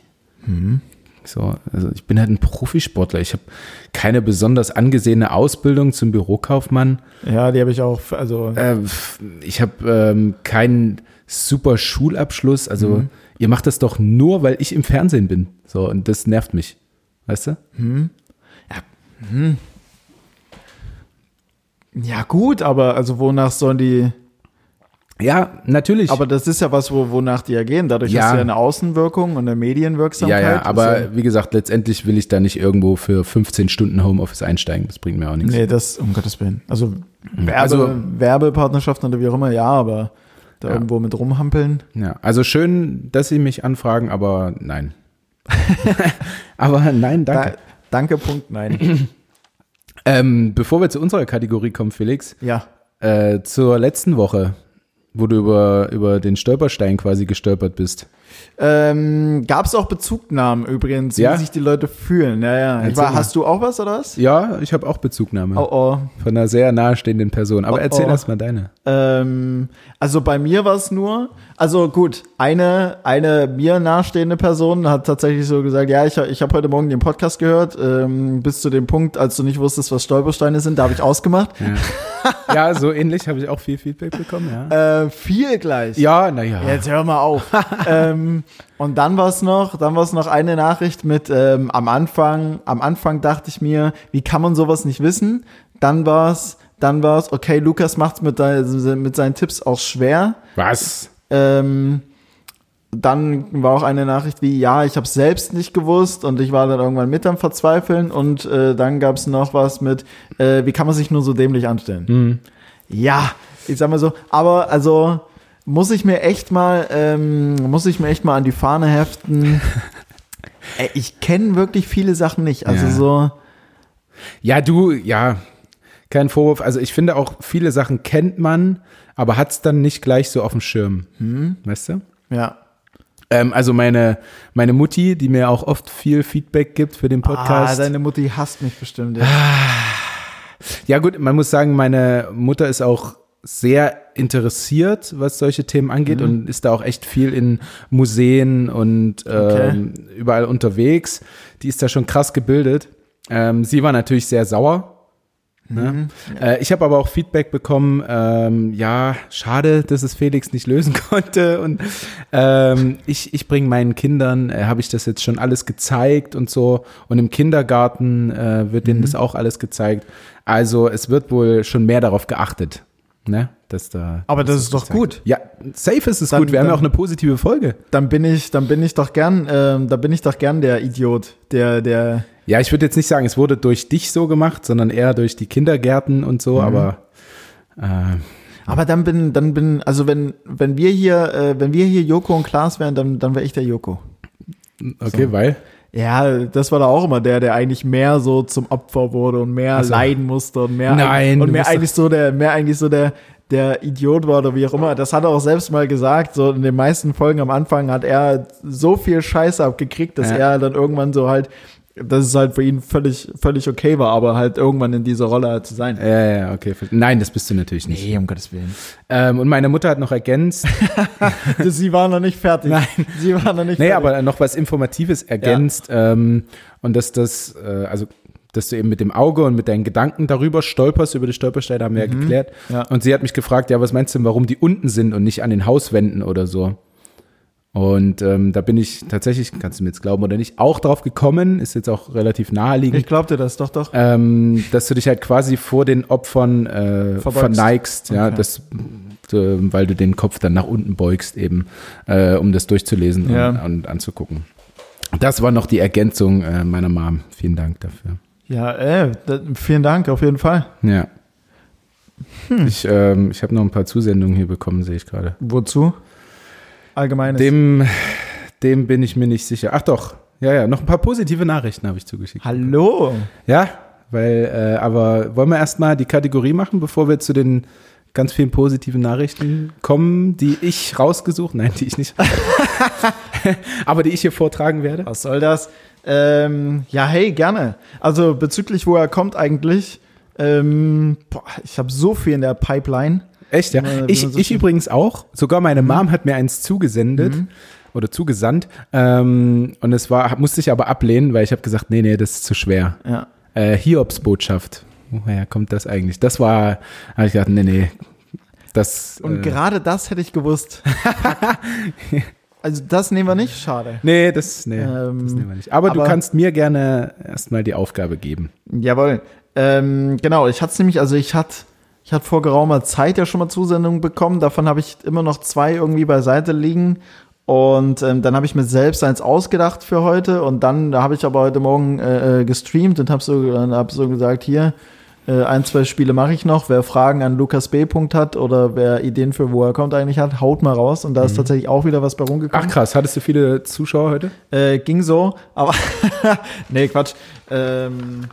So, also ich bin halt ein Profisportler. Ich habe keine besonders angesehene Ausbildung zum Bürokaufmann. ja, die habe ich auch, also, Äh, ich habe ähm, keinen super Schulabschluss. Also ihr macht das doch nur, weil ich im Fernsehen bin. So und das nervt mich, weißt du? ja gut, aber also wonach sollen die, Ja, natürlich. aber das ist ja was, wo, wonach die ja gehen, dadurch Ja. hast du ja eine Außenwirkung und eine Medienwirksamkeit. Ja, ja, aber ist wie gesagt, letztendlich will ich da nicht irgendwo für 15 Stunden Homeoffice einsteigen. Das bringt mir auch nichts. Nee, das, um Gottes Willen. Also, Werbe, Also- Werbepartnerschaften oder wie auch immer, ja, aber da Ja. irgendwo mit rumhampeln. Ja, also schön, dass Sie mich anfragen, aber nein. aber nein, danke. Da, danke, Punkt, nein. Ähm, bevor wir zu unserer Kategorie kommen, Felix, ja. äh, zur letzten Woche, wo du über, über den Stolperstein quasi gestolpert bist. Ähm, Gab es auch Bezugnahmen übrigens, Ja? wie sich die Leute fühlen? Ja, ja. Erzähl war, mal. hast du auch was oder was? Ja, ich habe auch Bezugnahme Oh, oh. von einer sehr nahestehenden Person. Aber Oh, erzähl oh. erst mal deine. Ähm, also bei mir war es nur, also gut, eine, eine mir nahestehende Person hat tatsächlich so gesagt, ja, ich, ich habe heute Morgen den Podcast gehört, ähm, bis zu dem Punkt, als du nicht wusstest, was Stolpersteine sind, da habe ich ausgemacht. Ja, so ähnlich habe ich auch viel Feedback bekommen, ja. Äh, viel gleich. Ja, naja. Jetzt hör mal auf. ähm, und dann war es noch, dann war es noch eine Nachricht mit ähm, am Anfang. Am Anfang dachte ich mir, wie kann man sowas nicht wissen? Dann war es, dann war es, okay, Lukas macht's mit, mit seinen Tipps auch schwer. Was? Ähm, dann war auch eine Nachricht wie, ja, ich habe selbst nicht gewusst und ich war dann irgendwann mit am Verzweifeln und äh, dann gab es noch was mit, äh, wie kann man sich nur so dämlich anstellen? Ja, ich sag mal so, aber also muss ich mir echt mal, ähm, muss ich mir echt mal an die Fahne heften. Ich kenne wirklich viele Sachen nicht. Also Ja. so, Ja, du, ja, kein Vorwurf. Also ich finde auch, viele Sachen kennt man, aber hat es dann nicht gleich so auf dem Schirm. Weißt du? ja. Ähm, also meine, meine Mutti, die mir auch oft viel Feedback gibt für den Ah, Podcast. deine Mutti hasst mich bestimmt. Ja. ja gut, man muss sagen, meine Mutter ist auch sehr interessiert, was solche Themen angeht Mhm. und ist da auch echt viel in Museen und ähm, überall unterwegs. Die ist da schon krass gebildet. Ähm, sie war natürlich sehr sauer. Mhm. Ne? Äh, ich habe aber auch Feedback bekommen, ähm, ja, schade, dass es Felix nicht lösen konnte. Und ähm, ich, ich bringe meinen Kindern, äh, habe ich das jetzt schon alles gezeigt und so. Und im Kindergarten äh, wird Mhm. denen das auch alles gezeigt. Also es wird wohl schon mehr darauf geachtet. Ne? Dass da, Aber das dass ist doch gut. Ja, safe ist es Dann- gut. Wir haben ja dann- auch eine positive Folge. Dann bin ich, dann bin ich doch gern, ähm, da bin ich doch gern der Idiot, der, der, Ja, ich würde jetzt nicht sagen, es wurde durch dich so gemacht, sondern eher durch die Kindergärten und Mhm. so, aber äh, Aber dann bin, dann bin, also wenn, wenn wir hier, äh, wenn wir hier Joko und Klaas wären, dann, dann wäre ich der Joko. Okay, so. weil? Ja, das war da auch immer der, der eigentlich mehr so zum Opfer wurde und mehr so. leiden musste und mehr, Nein, und mehr eigentlich so der, mehr eigentlich so der, der Idiot war oder wie auch immer. Das hat er auch selbst mal gesagt. So in den meisten Folgen am Anfang hat er so viel Scheiße abgekriegt, dass ja. er dann irgendwann so halt dass es halt für ihn völlig, völlig okay war, aber halt irgendwann in dieser Rolle halt zu sein. Ja, ja, okay. Nein, das bist du natürlich nicht. Nee, um Gottes Willen. Ähm, und meine Mutter hat noch ergänzt. Sie war noch nicht fertig. Nein. Sie war noch nicht nee, fertig. aber noch was Informatives ergänzt. Ja. Ähm, und dass das, äh, also dass du eben mit dem Auge und mit deinen Gedanken darüber stolperst, über die Stolpersteine haben wir mhm. ja geklärt. Ja. Und sie hat mich gefragt, ja, was meinst du denn, warum die unten sind und nicht an den Hauswänden oder so? Und ähm, da bin ich tatsächlich, kannst du mir jetzt glauben oder nicht, auch drauf gekommen, ist jetzt auch relativ naheliegend. Ich glaubte das, doch, doch. Ähm, dass du dich halt quasi vor den Opfern äh, verneigst, okay. ja, das, äh, weil du den Kopf dann nach unten beugst, eben, äh, um das durchzulesen ja. und, und, anzugucken. Das war noch die Ergänzung äh, meiner Mom. Vielen Dank dafür. Ja, äh, vielen Dank, auf jeden Fall. Ja. Hm. Ich, ähm, ich habe noch ein paar Zusendungen hier bekommen, sehe ich gerade. Wozu? Allgemeines. Dem, dem bin ich mir nicht sicher. Ach doch, ja, ja, noch ein paar positive Nachrichten habe ich zugeschickt. Hallo. Ja, weil, äh, aber wollen wir erstmal die Kategorie machen, bevor wir zu den ganz vielen positiven Nachrichten kommen, die ich rausgesucht, nein, die ich nicht, aber die ich hier vortragen werde. Was soll das? Ähm, ja, hey, gerne. Also bezüglich, wo er kommt eigentlich, ähm, boah, ich habe so viel in der Pipeline. Echt, ja. ich, so ich übrigens auch. Sogar meine mhm. Mom hat mir eins zugesendet. Mhm. Oder zugesandt. Ähm, und es war, musste ich aber ablehnen, weil ich habe gesagt, nee, nee, das ist zu schwer. Ja. Äh, Hiobs-Botschaft. Woher kommt das eigentlich? Das war, habe ich gedacht, nee, nee. Das, und äh, gerade das hätte ich gewusst. also das nehmen wir nicht, schade. Nee, das, nee, ähm, das nehmen wir nicht. Aber, aber, du kannst mir gerne erstmal die Aufgabe geben. Jawohl. Ähm, genau, ich hatte es nämlich, also ich hatte ich hatte vor geraumer Zeit ja schon mal Zusendungen bekommen. Davon habe ich immer noch zwei irgendwie beiseite liegen. Und ähm, dann habe ich mir selbst eins ausgedacht für heute. Und dann da habe ich aber heute Morgen äh, äh gestreamt und habe so, hab so gesagt, hier, äh, ein, zwei Spiele mache ich noch. Wer Fragen an Lukas B. hat oder wer Ideen für wo er kommt eigentlich hat, haut mal raus. Und da mhm. ist tatsächlich auch wieder was bei rumgekommen. Ach krass, hattest du viele Zuschauer heute? Äh, ging so, aber nee, Quatsch. Ähm,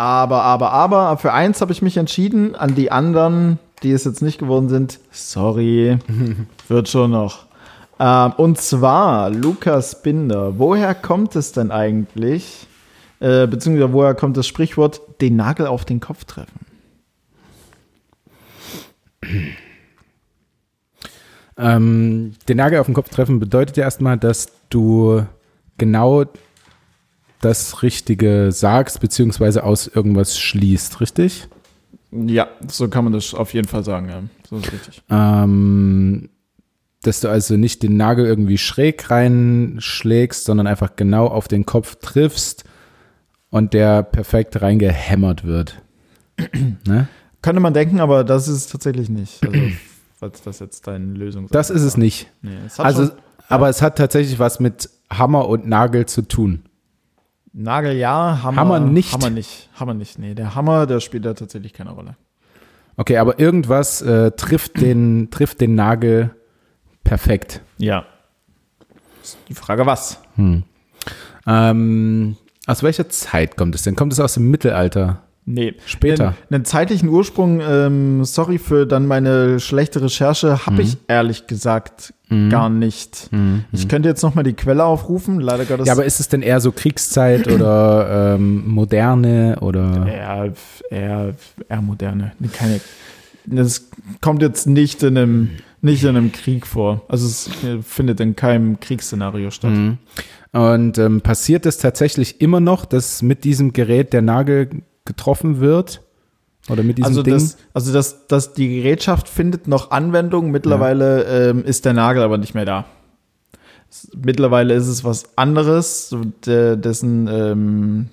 aber, aber, aber, für eins habe ich mich entschieden. An die anderen, die es jetzt nicht geworden sind, sorry, wird schon noch. Ähm, und zwar, Lukas Binder, woher kommt es denn eigentlich, äh, beziehungsweise woher kommt das Sprichwort, den Nagel auf den Kopf treffen? Ähm, den Nagel auf den Kopf treffen bedeutet ja erstmal, dass du genau das Richtige sagst, beziehungsweise aus irgendwas schließt, richtig? Ja, so kann man das auf jeden Fall sagen, ja. So ist richtig. Ähm, dass du also nicht den Nagel irgendwie schräg reinschlägst, sondern einfach genau auf den Kopf triffst und der perfekt reingehämmert wird. ne? Könnte man denken, aber das ist es tatsächlich nicht. Also, falls das jetzt deine Lösung ist. Das ist es nicht. Nee, es also, schon, aber ja. es hat tatsächlich was mit Hammer und Nagel zu tun. Nagel ja, Hammer, Hammer nicht. Hammer nicht. Hammer nicht. Nee, der Hammer, der spielt da tatsächlich keine Rolle. Okay, aber irgendwas äh, trifft, den, trifft den Nagel perfekt. Ja. Die Frage was? Hm. Ähm, aus welcher Zeit kommt es denn? Kommt es aus dem Mittelalter? Nee. Später. Einen, zeitlichen Ursprung, ähm, sorry für dann meine schlechte Recherche, habe mhm. ich ehrlich gesagt mhm. gar nicht. Mhm. Ich könnte jetzt nochmal die Quelle aufrufen, leider Gottes. Ja, aber ist es denn eher so Kriegszeit oder ähm, moderne oder? Eher, eher, eher moderne. Keine, das kommt jetzt nicht in einem, nicht in einem Krieg vor. Also es findet in keinem Kriegsszenario statt. Mhm. Und ähm, passiert es tatsächlich immer noch, dass mit diesem Gerät der Nagel getroffen wird? Oder mit diesem also Ding? Das, also das, das, die Gerätschaft findet noch Anwendung. Mittlerweile ja. ähm, ist der Nagel aber nicht mehr da. Mittlerweile ist es was anderes, dessen ähm,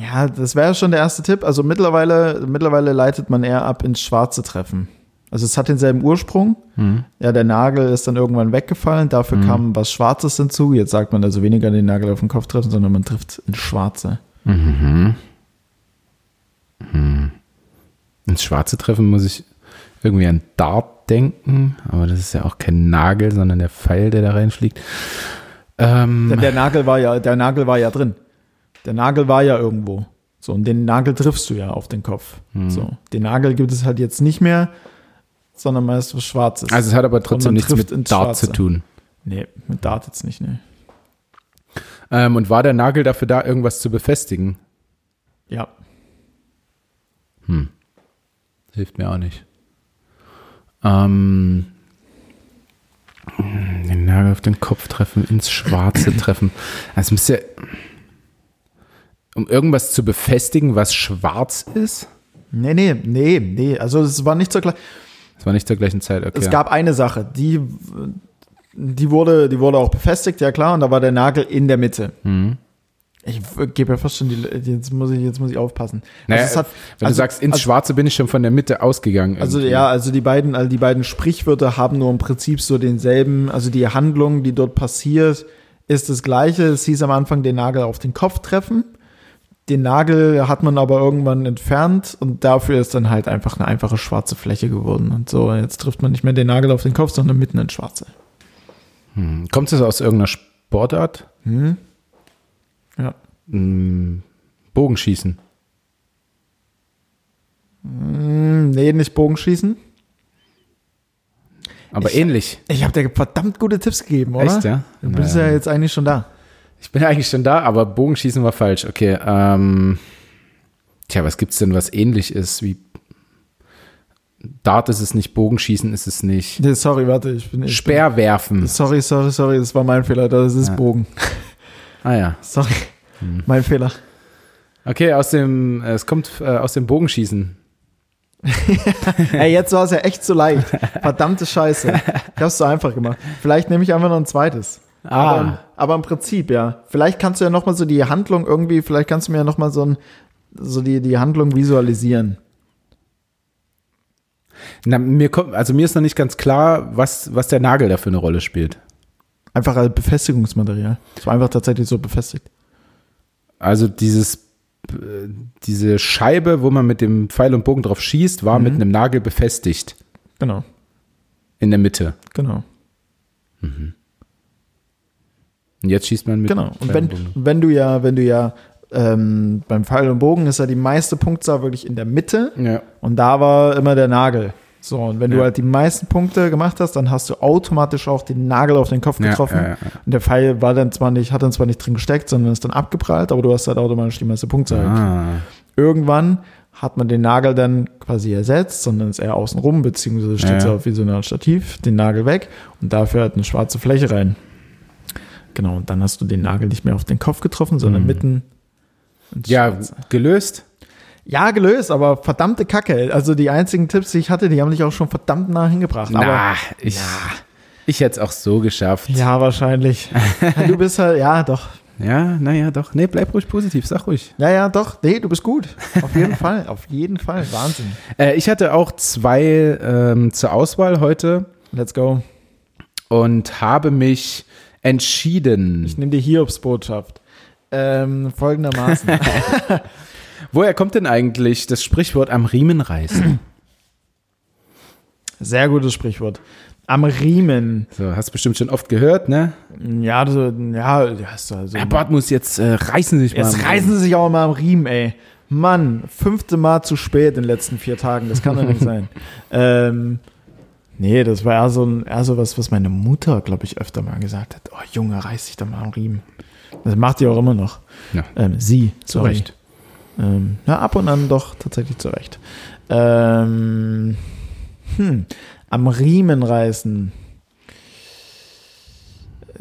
ja, das wäre schon der erste Tipp. Also mittlerweile, mittlerweile leitet man eher ab ins schwarze Treffen. Also es hat denselben Ursprung. Mhm. Ja, der Nagel ist dann irgendwann weggefallen. Dafür mhm. kam was Schwarzes hinzu. Jetzt sagt man also weniger den Nagel auf den Kopf treffen, sondern man trifft ins Schwarze. Mhm. Hm. Ins Schwarze treffen muss ich. irgendwie an Dart denken, aber das ist ja auch kein Nagel, sondern der Pfeil, der da reinfliegt. Ähm, der, der, Nagel war ja, der Nagel war ja drin. Der Nagel war ja irgendwo. So, und den Nagel triffst du ja auf den Kopf. Mhm. So, den Nagel gibt es halt jetzt nicht mehr, sondern meist was Schwarzes. Also es hat aber trotzdem nichts mit Dart Schwarze. zu tun. Nee, mit Dart jetzt nicht, nee. Ähm, und war der Nagel dafür da, irgendwas zu befestigen? Ja. Hm. Hilft mir auch nicht. Ähm, den Nagel auf den Kopf treffen, ins Schwarze treffen. Also müsste um irgendwas zu befestigen, was schwarz ist? Nee, nee, nee, nee. Also es war nicht zur gleichen Es war nicht zur gleichen Zeit, okay. Es gab eine Sache, die, die, wurde, die wurde auch befestigt, ja klar, und da war der Nagel in der Mitte. Mhm. Ich gebe ja fast schon die, jetzt muss ich, jetzt muss ich aufpassen. Naja, also hat, wenn also, du sagst, ins also, Schwarze bin ich schon von der Mitte ausgegangen. Also irgendwie. ja, also die beiden, also die beiden Sprichwörter haben nur im Prinzip so denselben, also die Handlung, die dort passiert, ist das gleiche. Es hieß am Anfang den Nagel auf den Kopf treffen. Den Nagel hat man aber irgendwann entfernt und dafür ist dann halt einfach eine einfache schwarze Fläche geworden. Und so, jetzt trifft man nicht mehr den Nagel auf den Kopf, sondern mitten ins Schwarze. Hm. Kommt es aus irgendeiner Sportart? Hm. Ja. Hm, Bogenschießen. Hm, nee, nicht Bogenschießen. Aber ich, ähnlich. Ich habe dir verdammt gute Tipps gegeben, oder? Echt, ja? Du bist ja, ja jetzt eigentlich schon da. Ich bin ja eigentlich schon da, aber Bogenschießen war falsch. Okay, ähm, tja, was gibt's denn, was ähnlich ist wie Dart ist es nicht, Bogenschießen ist es nicht. Nee, sorry, warte, ich bin. Ich Speerwerfen. Bin, sorry, sorry, sorry, das war mein Fehler, das ist ja. Bogen. Ah ja. Sorry. Hm. Mein Fehler. Okay, aus dem, äh, es kommt äh, aus dem Bogenschießen. Ey, jetzt war es ja echt zu leicht. Verdammte Scheiße. Ich hab's so einfach gemacht. Vielleicht nehme ich einfach noch ein zweites. Ah. Aber, aber im Prinzip, ja. Vielleicht kannst du ja nochmal so die Handlung irgendwie, vielleicht kannst du mir ja nochmal so, ein, so die, die Handlung visualisieren. Na, mir kommt, also mir ist noch nicht ganz klar, was, was der Nagel da für eine Rolle spielt. Einfach als Befestigungsmaterial. Es war einfach tatsächlich so befestigt. Also dieses, diese Scheibe, wo man mit dem Pfeil und Bogen drauf schießt, war mhm. mit einem Nagel befestigt. Genau. In der Mitte. Genau. Mhm. Und jetzt schießt man mit. Genau. Und wenn, wenn du ja, wenn du ja ähm, beim Pfeil und Bogen ist ja die meiste Punktzahl wirklich in der Mitte. Ja. Und da war immer der Nagel. So, und wenn ja. du halt die meisten Punkte gemacht hast, dann hast du automatisch auch den Nagel auf den Kopf getroffen. Ja, ja, und der Pfeil war dann zwar nicht, hat dann zwar nicht drin gesteckt, sondern ist dann abgeprallt, aber du hast halt automatisch die meiste Punktzahl. Ah. Irgendwann hat man den Nagel dann quasi ersetzt, sondern ist eher außen rum, beziehungsweise steht so wie so ein Stativ, den Nagel weg und dafür halt eine schwarze Fläche rein. Genau, und dann hast du den Nagel nicht mehr auf den Kopf getroffen, sondern mhm. mitten. Ja, gelöst. Ja, gelöst, aber verdammte Kacke. Also die einzigen Tipps, die ich hatte, die haben dich auch schon verdammt nah hingebracht. Na, aber, ich, ja. ich hätte es auch so geschafft. Ja, wahrscheinlich. du bist halt, ja, doch. Ja, naja, doch. Nee, bleib ruhig positiv, sag ruhig. Ja, ja, doch. Nee, du bist gut. Auf jeden Fall, auf jeden Fall. Wahnsinn. Äh, ich hatte auch zwei ähm, zur Auswahl heute. Let's go. Und habe mich entschieden. Ich nehme die Hiobsbotschaft. Ähm, folgendermaßen. Woher kommt denn eigentlich das Sprichwort am Riemen reißen? Sehr gutes Sprichwort. Am Riemen. So, hast du bestimmt schon oft gehört, ne? Ja, so, ja, hast du also. Herr Bartmus, jetzt äh, reißen Sie sich mal. Jetzt reißen Sie sich auch mal am Riemen, ey. Mann, fünfte Mal zu spät in den letzten vier Tagen. Das kann doch nicht sein. Ähm, nee, das war eher so, ein, eher so was, was meine Mutter, glaube ich, öfter mal gesagt hat. Oh, Junge, reiß dich doch mal am Riemen. Das macht die auch immer noch. Ja. Ähm, sie, zu Recht. Ähm, ja, ab und an doch tatsächlich zurecht. Ähm, hm, am Riemen reißen.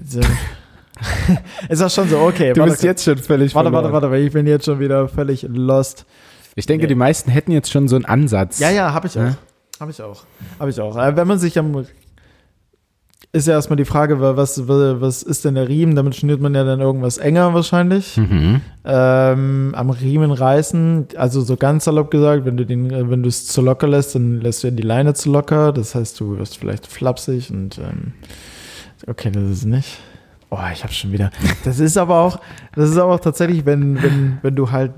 So. ist das schon so, okay. Du bist jetzt schon völlig Warte, verloren. warte, warte, ich bin jetzt schon wieder völlig lost. Ich denke, nee. die meisten hätten jetzt schon so einen Ansatz. Ja, ja, habe ich auch. Ja? Habe ich auch. Habe ich auch. Äh, wenn man sich am ist ja erstmal die Frage, was, was ist denn der Riemen? Damit schnürt man ja dann irgendwas enger wahrscheinlich. Mhm. Ähm, am Riemen reißen, also so ganz salopp gesagt, wenn du den, wenn du es zu locker lässt, dann lässt du ja die Leine zu locker. Das heißt, du wirst vielleicht flapsig und ähm, okay, das ist nicht. Oh, ich hab's schon wieder. Das ist aber auch, das ist aber auch tatsächlich, wenn, wenn, wenn du halt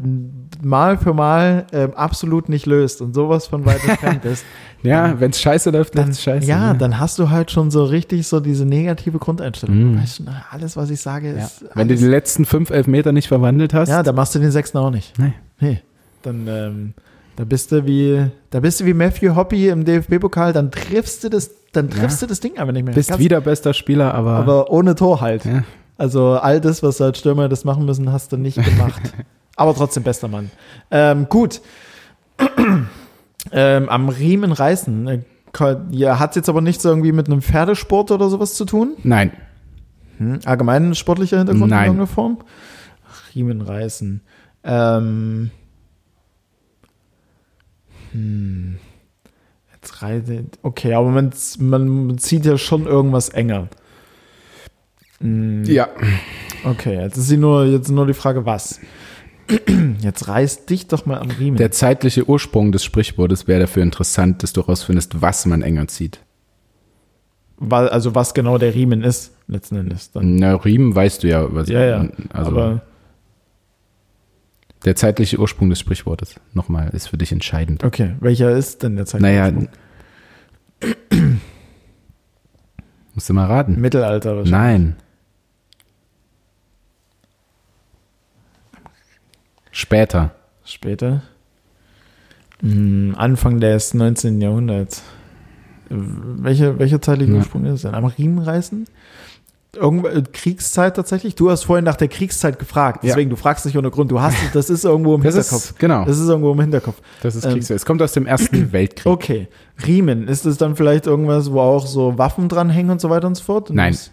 Mal für Mal ähm, absolut nicht löst und sowas von weit entfernt ist. Ja, wenn es scheiße läuft, dann ist scheiße. Ja, ne? dann hast du halt schon so richtig so diese negative Grundeinstellung. Mhm. Weißt du, alles, was ich sage, Ja. ist. Wenn du die letzten fünf Elfmeter nicht verwandelt hast, ja, dann machst du den sechsten auch nicht. Nee. Nee. Dann, ähm, da bist du wie, da bist du wie Matthew Hoppy im DFB-Pokal, dann triffst du das, dann triffst du das Ding einfach nicht mehr. bist Kannst- wieder bester Spieler, aber, aber ohne Tor halt. Ja. Also all das, was als Stürmer das machen müssen, hast du nicht gemacht. aber trotzdem bester Mann. Ähm, gut. ähm, am Riemen reißen. Äh, Ja, hat jetzt aber nichts irgendwie mit einem Pferdesport oder sowas zu tun? nein. Hm? Allgemein sportlicher Hintergrund Nein. in irgendeiner Form? Riemen reißen. Ähm. Hm. Jetzt reise. Okay, aber man, man zieht ja schon irgendwas enger. Hm. Ja. Okay, jetzt ist sie nur, jetzt nur die Frage, was? Jetzt reiß dich doch mal am Riemen. Der zeitliche Ursprung des Sprichwortes wäre dafür interessant, dass du herausfindest, was man enger zieht. Also was genau der Riemen ist, letzten Endes. Dann. Na, Riemen weißt du ja, was Ja, ja. Also aber der zeitliche Ursprung des Sprichwortes, nochmal, ist für dich entscheidend. okay, welcher ist denn der Zeit? Naja, musst du mal raten. Mittelalter wahrscheinlich. Nein. Später. Später. Hm, Anfang des 19. Jahrhunderts. Äh, Welche, welcher zeitliche Ja. Ursprung ist denn? Am Riemen reißen? Irgendwo, äh, Kriegszeit tatsächlich? Du hast vorhin nach der Kriegszeit gefragt. Ja. Deswegen, du fragst nicht ohne Grund. Du hast, das ist irgendwo im Das Hinterkopf. ist, genau, das ist irgendwo im Hinterkopf. das ist ähm, Kriegszeit. Es kommt aus dem Ersten Weltkrieg. Okay. Riemen, ist es dann vielleicht irgendwas, wo auch so Waffen dranhängen und so weiter und so fort? Und Nein. das-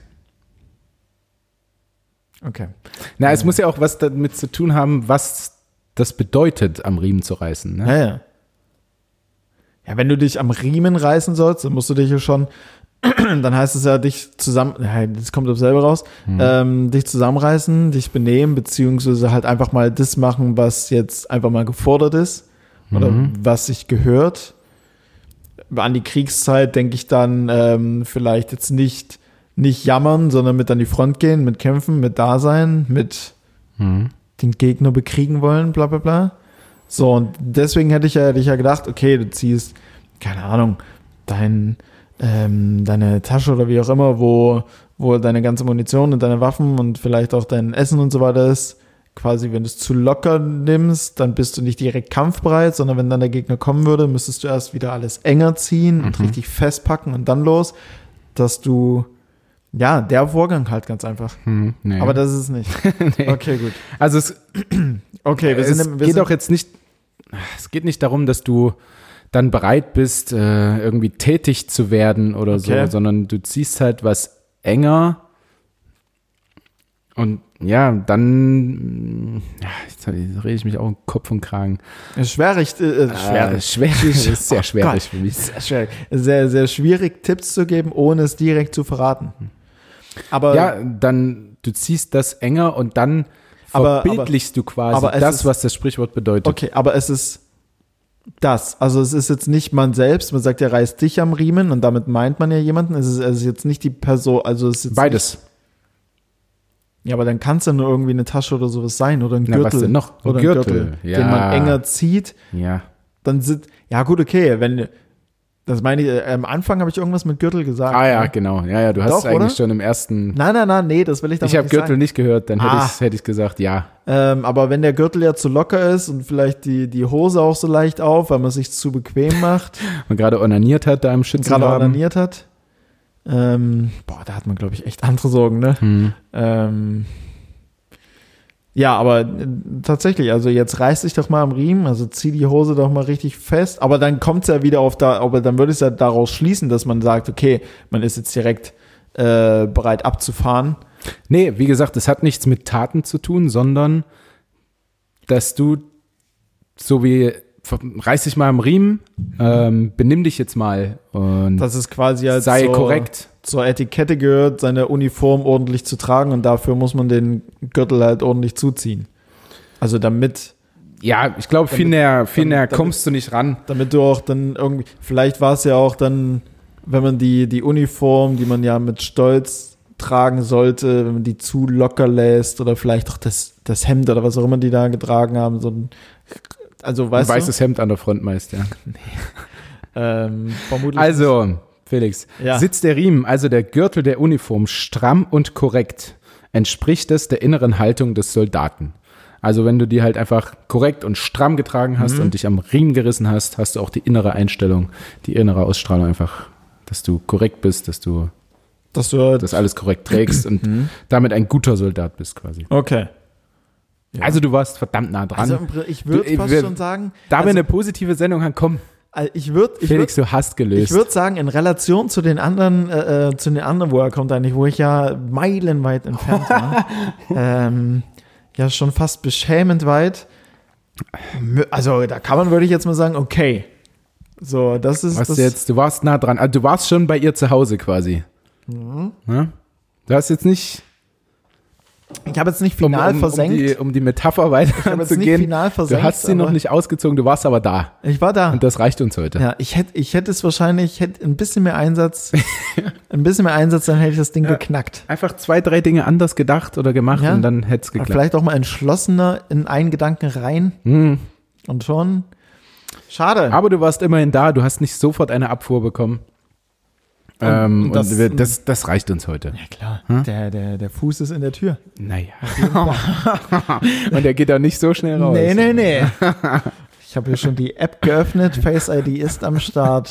Okay. Na, es muss ja auch was damit zu tun haben, was das bedeutet, am Riemen zu reißen. Ne? Ja, ja. Ja, wenn du dich am Riemen reißen sollst, dann musst du dich ja schon, dann heißt es ja, dich zusammen, das kommt auf selber raus, ähm, dich zusammenreißen, dich benehmen, beziehungsweise halt einfach mal das machen, was jetzt einfach mal gefordert ist oder was sich gehört. An die Kriegszeit denke ich dann ähm, vielleicht jetzt nicht, nicht jammern, sondern mit an die Front gehen, mit kämpfen, mit da sein, mit Mhm. Den Gegner bekriegen wollen, bla bla bla. So, und deswegen hätte ich ja, hätte ich ja gedacht, okay, du ziehst, keine Ahnung, dein, ähm, deine Tasche oder wie auch immer, wo, wo deine ganze Munition und deine Waffen und vielleicht auch dein Essen und so weiter ist. Quasi, wenn du es zu locker nimmst, dann bist du nicht direkt kampfbereit, sondern wenn dann der Gegner kommen würde, müsstest du erst wieder alles enger ziehen und richtig festpacken und dann los, dass du, ja, der Vorgang halt ganz einfach. Hm, nee. Aber das ist es nicht. Nee. Okay, gut. Also es, Okay, wir es sind, im- wir geht auch jetzt nicht, es geht nicht darum, dass du dann bereit bist, äh, irgendwie tätig zu werden oder Okay. so, sondern du ziehst halt was enger und ja, dann, ja, jetzt rede ich mich auch im Kopf und Kragen. schwierig, äh, äh, Äh, schwierig. schwierig, ist sehr Oh schwierig Gott. für mich. Sehr schwierig. Sehr, sehr schwierig, Tipps zu geben, ohne es direkt zu verraten. Aber Ja, dann, du ziehst das enger und dann Aber- verbildlichst du quasi aber das, ist- was das Sprichwort bedeutet. okay, aber es ist das. Also es ist jetzt nicht man selbst, man sagt ja, reiß dich am Riemen und damit meint man ja jemanden. Es ist, es ist jetzt nicht die Person, also es ist Beides. Nicht, ja, aber dann kann es ja nur irgendwie eine Tasche oder sowas sein oder ein Na, Gürtel. was denn noch? Ein Oder Gürtel, den ja. man enger zieht. Ja. Dann sind, ja gut, okay, wenn, das meine ich, äh, am Anfang habe ich irgendwas mit Gürtel gesagt. Ah ja, ne? genau. Ja, ja, du hast Doch, es eigentlich oder? schon im ersten. Nein, nein, nein, nee, das will ich damit Ich habe Gürtel sagen. nicht gehört, dann hätte, Ah. ich gesagt, ja. Ähm, aber wenn der Gürtel ja zu locker ist und vielleicht die, die Hose auch so leicht auf, weil man sich zu bequem macht, Und gerade onaniert hat da im und gerade Schützengraben. onaniert hat, ähm, boah, da hat man, glaube ich, echt andere Sorgen, ne? Hm. Ähm, ja, aber äh, tatsächlich, also jetzt reiß dich doch mal am Riemen, also zieh die Hose doch mal richtig fest, aber dann kommt es ja wieder auf da, aber dann würde es ja daraus schließen, dass man sagt, okay, man ist jetzt direkt äh, bereit abzufahren. Nee, wie gesagt, es hat nichts mit Taten zu tun, sondern dass du so wie reiß dich mal am Riemen, ähm, benimm dich jetzt mal und Das ist quasi als sei so, korrekt. zur Etikette gehört, seine Uniform ordentlich zu tragen und dafür muss man den Gürtel halt ordentlich zuziehen. Also damit, Ja, ich glaube, viel näher, viel näher damit- kommst du nicht ran. damit du auch dann irgendwie, vielleicht war es ja auch dann, wenn man die, die Uniform, die man ja mit Stolz tragen sollte, wenn man die zu locker lässt oder vielleicht auch das, das Hemd oder was auch immer die da getragen haben. So ein, also weißt ein weißes du? Hemd an der Front meist, ja. Nee. ähm, vermutlich. Also, Felix, ja. sitzt der Riemen, also der Gürtel der Uniform, stramm und korrekt, entspricht es der inneren Haltung des Soldaten. Also wenn du die halt einfach korrekt und stramm getragen hast mhm. und dich am Riemen gerissen hast, hast du auch die innere Einstellung, die innere Ausstrahlung einfach, dass du korrekt bist, dass du, dass du halt das alles korrekt trägst und mhm. damit ein guter Soldat bist quasi. Okay. Ja. Also du warst verdammt nah dran. Also ich würde fast schon sagen, da also, wir eine positive Sendung haben, komm. Ich würde, Felix, würd, du hast gelöst. Ich würde sagen, in Relation zu den anderen, äh, äh, zu den anderen, wo er kommt eigentlich, wo ich ja meilenweit entfernt war, ähm, ja schon fast beschämend weit. Also da kann man, würde ich jetzt mal sagen, okay. So, das ist. Was das jetzt, du warst nah dran. Also, du warst schon bei ihr zu Hause quasi. Mhm. Ja? Du hast jetzt nicht ich habe jetzt nicht final um, um, versenkt. Um die, um die Metapher weiterzugehen. final versenkt. Du hast sie noch nicht ausgezogen, du warst aber da. Ich war da. Und das reicht uns heute. Ja, ich hätte ich hätte es wahrscheinlich, hätte ein bisschen mehr Einsatz, ein bisschen mehr Einsatz, dann hätte ich das Ding ja, geknackt. Einfach zwei, drei Dinge anders gedacht oder gemacht ja. und dann hätte es geklappt. Vielleicht auch mal entschlossener in einen Gedanken rein. Mhm. Und schon. Schade. Aber du warst immerhin da, du hast nicht sofort eine Abfuhr bekommen. Ähm, und, das, wir, das, das, reicht uns heute. Ja, klar. Hm? Der, der, der Fuß ist in der Tür. Naja. und der geht auch nicht so schnell raus. Nee, nee, nee. Ich habe hier schon die App geöffnet. Face ID ist am Start.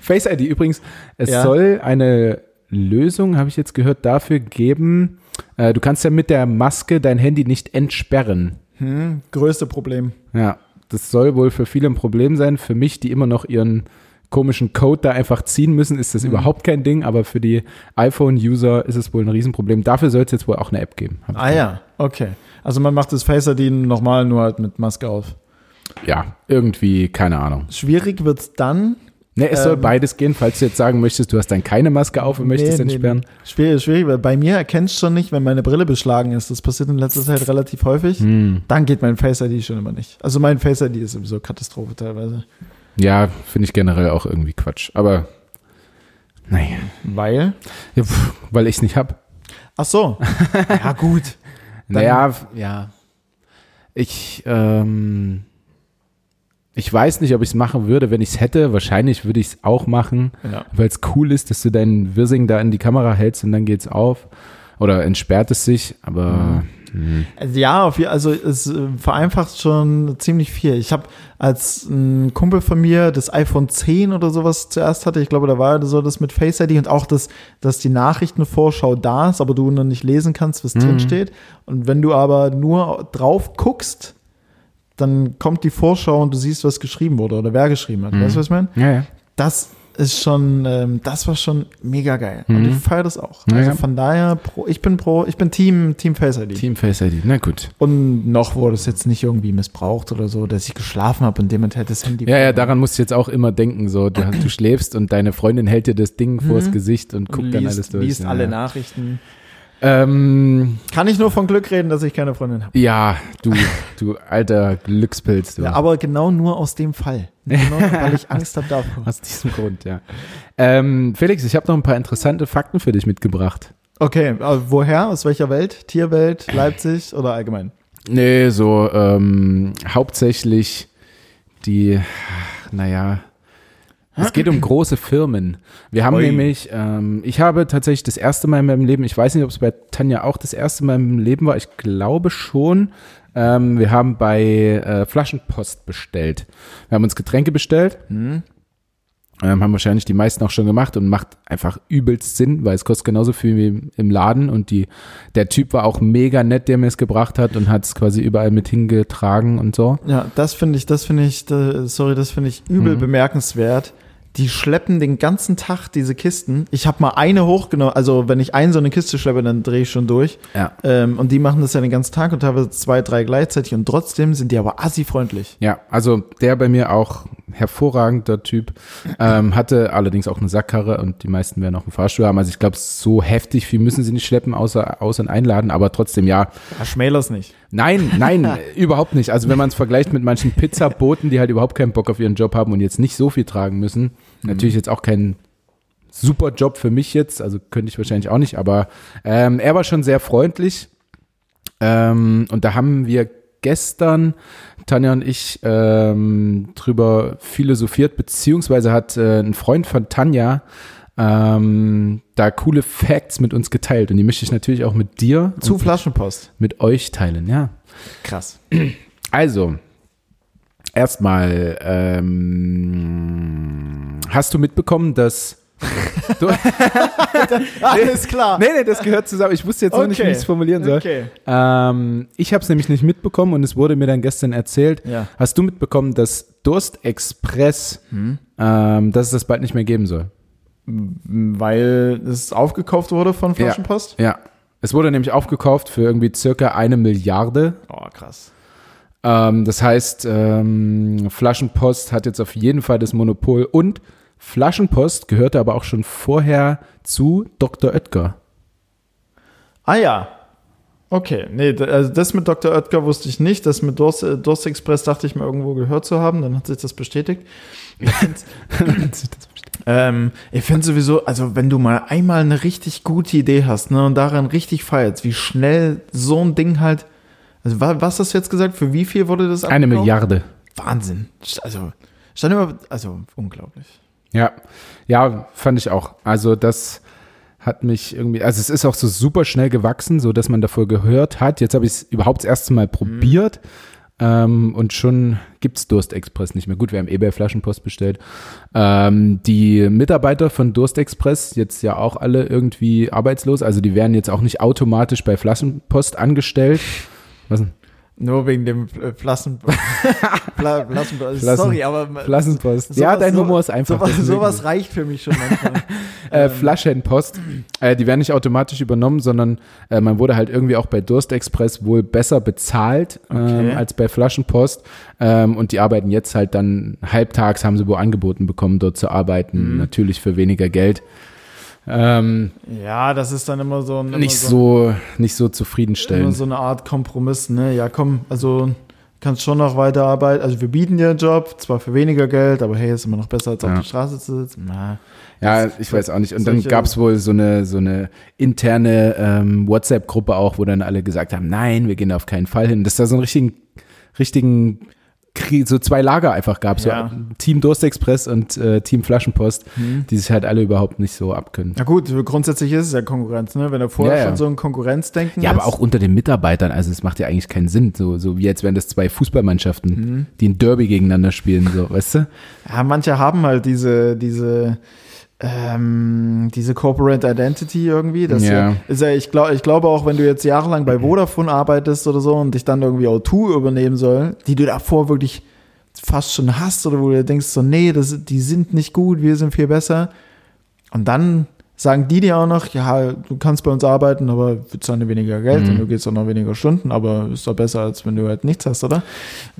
Face ID übrigens, es ja. soll eine Lösung, habe ich jetzt gehört, dafür geben. Äh, du kannst ja mit der Maske dein Handy nicht entsperren. Hm, größte Problem. Ja, das soll wohl für viele ein Problem sein. Für mich, die immer noch ihren komischen Code da einfach ziehen müssen, ist das mhm. überhaupt kein Ding, aber für die iPhone-User ist es wohl ein Riesenproblem. Dafür soll es jetzt wohl auch eine App geben. Ah ja, okay. Also man macht das Face ID nochmal nur halt mit Maske auf. Ja, irgendwie, keine Ahnung. Schwierig wird es dann. Ne, es ähm, soll beides gehen, falls du jetzt sagen möchtest, du hast dann keine Maske auf und nee, möchtest entsperren. Nee. Schwierig, schwierig, weil bei mir erkennst du schon nicht, wenn meine Brille beschlagen ist. Das passiert in letzter Zeit relativ häufig. Hm. Dann geht mein Face ID schon immer nicht. Also mein Face ID ist sowieso Katastrophe teilweise. Ja, finde ich generell auch irgendwie Quatsch. Aber naja. Weil? Ja, pff, weil ich es nicht habe. Ach so. ja, gut. naja, ja. Ich, ähm, ich weiß nicht, ob ich es machen würde, wenn ich es hätte. Wahrscheinlich würde ich es auch machen, ja. weil es cool ist, dass du deinen Wirsing da in die Kamera hältst und dann geht's auf. Oder entsperrt es sich, aber. Mhm. Mhm. Ja, also es äh, vereinfacht schon ziemlich viel. Ich habe als ein Kumpel von mir das iPhone 10 oder sowas zuerst hatte, ich glaube, da war so das mit Face ID und auch das, dass die Nachrichtenvorschau da ist, aber du noch nicht lesen kannst, was mhm. drin steht. Und wenn du aber nur drauf guckst, dann kommt die Vorschau und du siehst, was geschrieben wurde oder wer geschrieben hat. Mhm. Weißt du, was ich meine? Ja, ja. Das ist schon, ähm, das war schon mega geil. Mhm. Und ich feiere das auch. Also ja. von daher, pro, ich bin pro, ich bin Team, Team Face ID. Team Face ID, na gut. Und noch wurde es jetzt nicht irgendwie missbraucht oder so, dass ich geschlafen habe und jemand hätte das Handy. Ja, ja, daran musst du jetzt auch immer denken, so, du, du schläfst und deine Freundin hält dir das Ding mhm. vors Gesicht und guckt und liest, dann alles durch. Liest ja. alle Nachrichten. Ähm, Kann ich nur von Glück reden, dass ich keine Freundin habe. Ja, du, du alter Glückspilz. Du. Ja, aber genau nur aus dem Fall. Genau, weil ich Angst habe davor. Aus diesem Grund, ja. Ähm, Felix, ich habe noch ein paar interessante Fakten für dich mitgebracht. Okay, woher? Aus welcher Welt? Tierwelt, Leipzig oder allgemein? Nee, so ähm, hauptsächlich die, naja, es geht um große Firmen. Wir haben Oi. nämlich, ähm, ich habe tatsächlich das erste Mal in meinem Leben, ich weiß nicht, ob es bei Tanja auch das erste Mal im Leben war, ich glaube schon. Ähm, wir haben bei äh, Flaschenpost bestellt. Wir haben uns Getränke bestellt. Mhm. Ähm, haben wahrscheinlich die meisten auch schon gemacht und macht einfach übelst Sinn, weil es kostet genauso viel wie im Laden und die, der Typ war auch mega nett, der mir es gebracht hat und hat es quasi überall mit hingetragen und so. Ja, das finde ich, das finde ich, sorry, das finde ich übel mhm. bemerkenswert die schleppen den ganzen Tag diese Kisten. Ich habe mal eine hochgenommen, also wenn ich eine so eine Kiste schleppe, dann drehe ich schon durch. Ja. Ähm, und die machen das ja den ganzen Tag und teilweise zwei, drei gleichzeitig und trotzdem sind die aber assi-freundlich. Ja, also der bei mir auch hervorragender Typ, ähm, hatte allerdings auch eine Sackkarre und die meisten werden auch einen Fahrstuhl haben. Also ich glaube, so heftig viel müssen sie nicht schleppen, außer, außer ein Einladen, aber trotzdem ja. Ja, schmäler's nicht. Nein, nein, überhaupt nicht. Also wenn man es vergleicht mit manchen Pizzaboten, die halt überhaupt keinen Bock auf ihren Job haben und jetzt nicht so viel tragen müssen, mhm. natürlich jetzt auch kein super Job für mich jetzt, also könnte ich wahrscheinlich auch nicht, aber ähm, er war schon sehr freundlich. Ähm, und da haben wir gestern, Tanja und ich, ähm, drüber philosophiert, beziehungsweise hat äh, ein Freund von Tanja ähm, da coole Facts mit uns geteilt und die möchte ich natürlich auch mit dir Zu Flaschenpost. mit euch teilen, ja. Krass. Also, erstmal, ähm, hast du mitbekommen, dass du, Alles klar. Nee, nee, das gehört zusammen. Ich wusste jetzt noch nicht, wie Okay. ich es formulieren soll. Okay. Ähm, ich habe es nämlich nicht mitbekommen und es wurde mir dann gestern erzählt. Ja. Hast du mitbekommen, dass Durstexpress, Hm? ähm, dass es das bald nicht mehr geben soll? Weil es aufgekauft wurde von Flaschenpost? Ja. Es wurde nämlich aufgekauft für irgendwie circa eine Milliarde. Oh, krass. Ähm, das heißt, ähm, Flaschenpost hat jetzt auf jeden Fall das Monopol und Flaschenpost gehörte aber auch schon vorher zu Dr. Oetker. Ah ja. Okay, nee, also das mit Dr. Oetker wusste ich nicht. Das mit Durst, äh, Durst Express dachte ich mir irgendwo gehört zu haben. Dann hat sich das bestätigt. Ich finde ähm, ich find sowieso, also wenn du mal einmal eine richtig gute Idee hast ne, und daran richtig feierst, wie schnell so ein Ding halt. Also wa- was hast du jetzt gesagt? Für wie viel wurde das Eine? Milliarde. Wahnsinn. Also, stand immer, also unglaublich. Ja, ja, fand ich auch. Also das hat mich irgendwie, also es ist auch so super schnell gewachsen, so dass man davor gehört hat. Jetzt habe ich es überhaupt das erste Mal probiert ähm, und schon gibt's Durstexpress nicht mehr. Gut, wir haben bei Flaschenpost bestellt. Ähm, die Mitarbeiter von Durstexpress jetzt ja auch alle irgendwie arbeitslos, also die werden jetzt auch nicht automatisch bei Flaschenpost angestellt. Was denn? Nur wegen dem äh, Flaschen. Fla Flaschen Flaschen- Sorry, aber. Flaschenpost. sowas- ja, dein so- Humor ist einfach. Sowas, sowas reicht für mich schon manchmal. Äh, Flaschenpost. Äh, die werden nicht automatisch übernommen, sondern äh, man wurde halt irgendwie auch bei Durstexpress wohl besser bezahlt Okay. ähm, als bei Flaschenpost. Ähm, und die arbeiten jetzt halt dann halbtags, haben sie wohl angeboten bekommen, dort zu arbeiten. Natürlich für weniger Geld. Ähm, ja, das ist dann immer so ein. Immer nicht so, nicht so Immer zufriedenstellend. so eine Art Kompromiss, ne? Ja, komm, also kannst schon noch weiterarbeiten. Also wir bieten dir einen Job, zwar für weniger Geld, aber hey, ist immer noch besser, als auf Ja. der Straße zu sitzen. Na, Ja, ich weiß auch nicht. Und dann gab es wohl so eine, so eine interne ähm, WhatsApp-Gruppe auch, wo dann alle gesagt haben, nein, wir gehen da auf keinen Fall hin. Dass da so einen richtigen, richtigen so zwei Lager einfach gab. Ja. So Team Durstexpress und äh, Team Flaschenpost, Hm. die sich halt alle überhaupt nicht so abkönnen. Na gut, grundsätzlich ist es ja Konkurrenz, ne? Wenn da vorher ja. schon so ein Konkurrenzdenken Ja, ist. aber auch unter den Mitarbeitern, also es macht ja eigentlich keinen Sinn, so, so wie jetzt wären das zwei Fußballmannschaften, Mhm. die ein Derby gegeneinander spielen, so, weißt du? Ja, manche haben halt diese, diese, ähm, diese Corporate Identity irgendwie. Das Ja. Ist ja, ich, glaub, ich glaube auch, wenn du jetzt jahrelang bei Vodafone arbeitest oder so und dich dann irgendwie O2 übernehmen soll, die du davor wirklich fast schon hast oder wo du denkst so, nee, das, die sind nicht gut, wir sind viel besser. Und dann sagen die dir auch noch, ja, du kannst bei uns arbeiten, aber wir zahlen dir weniger Geld Mhm. und du gehst auch noch weniger Stunden, aber ist doch besser, als wenn du halt nichts hast, oder?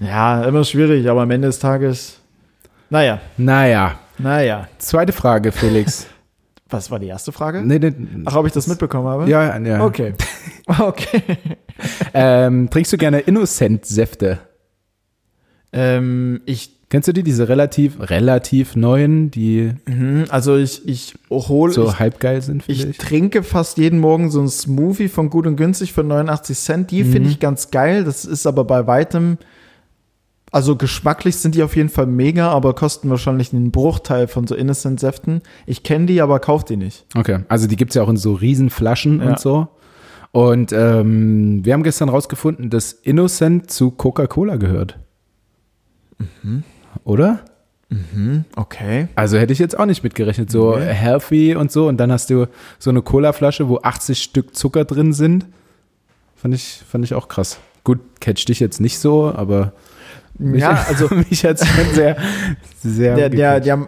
Ja, immer schwierig, aber am Ende des Tages, naja, Naja, naja. zweite Frage, Felix. Was war die erste Frage? nee, nee, Ach, ob ich das mitbekommen habe? ja, ja. Okay. Okay. Ähm, trinkst du gerne Innocent-Säfte? ähm, ich, Kennst du die, diese relativ, relativ neuen, die mhm, also ich, ich hole, so halb geil sind, ich, finde ich ich? trinke fast jeden Morgen so ein Smoothie von Gut und Günstig für 89 Cent. Die Mhm. finde ich ganz geil. Das ist aber bei weitem, also geschmacklich sind die auf jeden Fall mega, aber kosten wahrscheinlich einen Bruchteil von so Innocent-Säften. Ich kenne die, aber kauf die nicht. Okay, also die gibt's ja auch in so riesen Flaschen Ja. und so. Und ähm, wir haben gestern rausgefunden, dass Innocent zu Coca-Cola gehört. Oder? Okay. Also hätte ich jetzt auch nicht mitgerechnet. So Nee. healthy und so. Und dann hast du so eine Cola-Flasche, wo 80 Stück Zucker drin sind. Fand ich, fand ich auch krass. Gut, catch dich jetzt nicht so, aber mich, Ja, also mich hat's schon sehr, sehr der, der, die haben,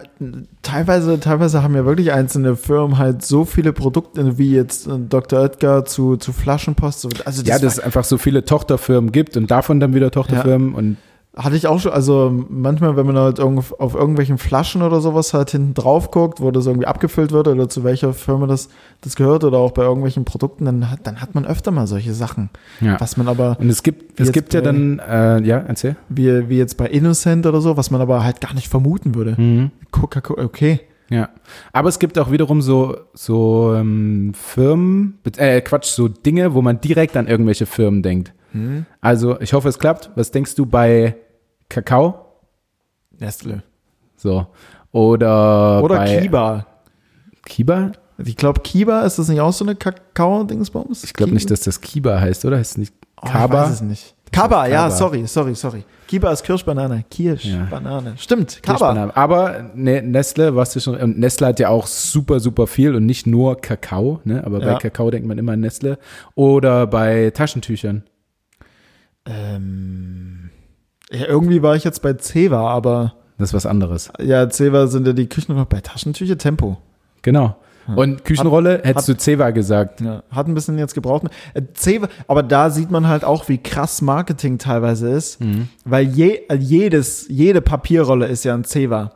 teilweise, teilweise haben ja wirklich einzelne Firmen halt so viele Produkte, wie jetzt äh, Dr. Oetker zu, zu Flaschenpost. so- Also ja, das dass es einfach so viele Tochterfirmen gibt und davon dann wieder Tochterfirmen und Hatte ich auch schon, also manchmal, wenn man halt auf irgendwelchen Flaschen oder sowas halt hinten drauf guckt, wo das irgendwie abgefüllt wird oder zu welcher Firma das, das gehört oder auch bei irgendwelchen Produkten, dann hat, dann hat man öfter mal solche Sachen. ja. Was man aber, Und es gibt, es gibt ja bei- dann, äh, ja, erzähl. wie, wie jetzt bei Innocent oder so, was man aber halt gar nicht vermuten würde. Mhm. Coca-Cola, okay. Ja, aber es gibt auch wiederum so, so ähm, Firmen, äh, Quatsch, so Dinge, wo man direkt an irgendwelche Firmen denkt. Hm. Also, ich hoffe, es klappt. Was denkst du bei Kakao? Nestle. So. Oder, Oder bei Kiba. Kiba? Ich glaube, Kiba, ist das nicht auch so eine Kakao-Dingsbums? Ich glaube nicht, dass das Kiba heißt, oder? Heißt es nicht Oh, Kaba? Ich weiß es nicht. Kaba, ja, Kaba. sorry, sorry, sorry. Kiba ist Kirschbanane. Kirschbanane. Stimmt, Kaba. Kirschbanane. Aber ne, Nestle, was du schon, und Nestle hat ja auch super, super viel und nicht nur Kakao, ne? Aber bei Ja. Kakao denkt man immer an Nestle. Oder bei Taschentüchern. Ähm, ja, irgendwie war ich jetzt bei Ceva, aber Das ist was anderes. ja, Ceva sind ja die Küchen bei Taschentücher Tempo. Genau. Und Küchenrolle hättest du Ceva gesagt. Ja, hat ein bisschen jetzt gebraucht. Äh, Ceva, aber da sieht man halt auch, wie krass Marketing teilweise ist, weil je, äh, jedes, jede Papierrolle ist ja ein Ceva.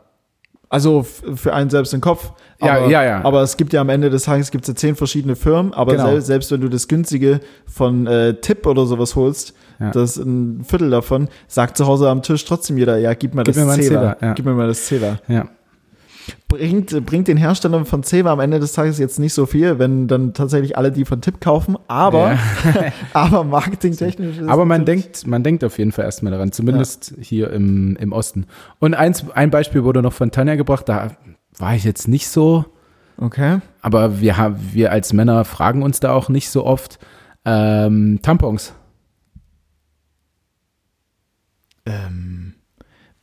Also für einen selbst im Kopf. Ja, aber, ja, ja. Aber es gibt ja am Ende des Tages gibt's ja zehn verschiedene Firmen, aber Genau. selbst, selbst wenn du das günstige von äh, Tipp oder sowas holst, Ja. das ein Viertel davon, sagt zu Hause am Tisch trotzdem jeder, ja, gib mir Gib das mir. Ceva, ja. Gib mir mal das Ceva. Ja. Bringt, bringt den Herstellern von Ceva am Ende des Tages jetzt nicht so viel, wenn dann tatsächlich alle die von Tipp kaufen, aber, aber marketingtechnisch ist Aber man denkt, man denkt auf jeden Fall erstmal daran, zumindest hier im, im Osten. Und eins, ein Beispiel wurde noch von Tanja gebracht, da war ich jetzt nicht so, Okay. aber wir, haben, wir als Männer fragen uns da auch nicht so oft. Ähm, Tampons. Ähm,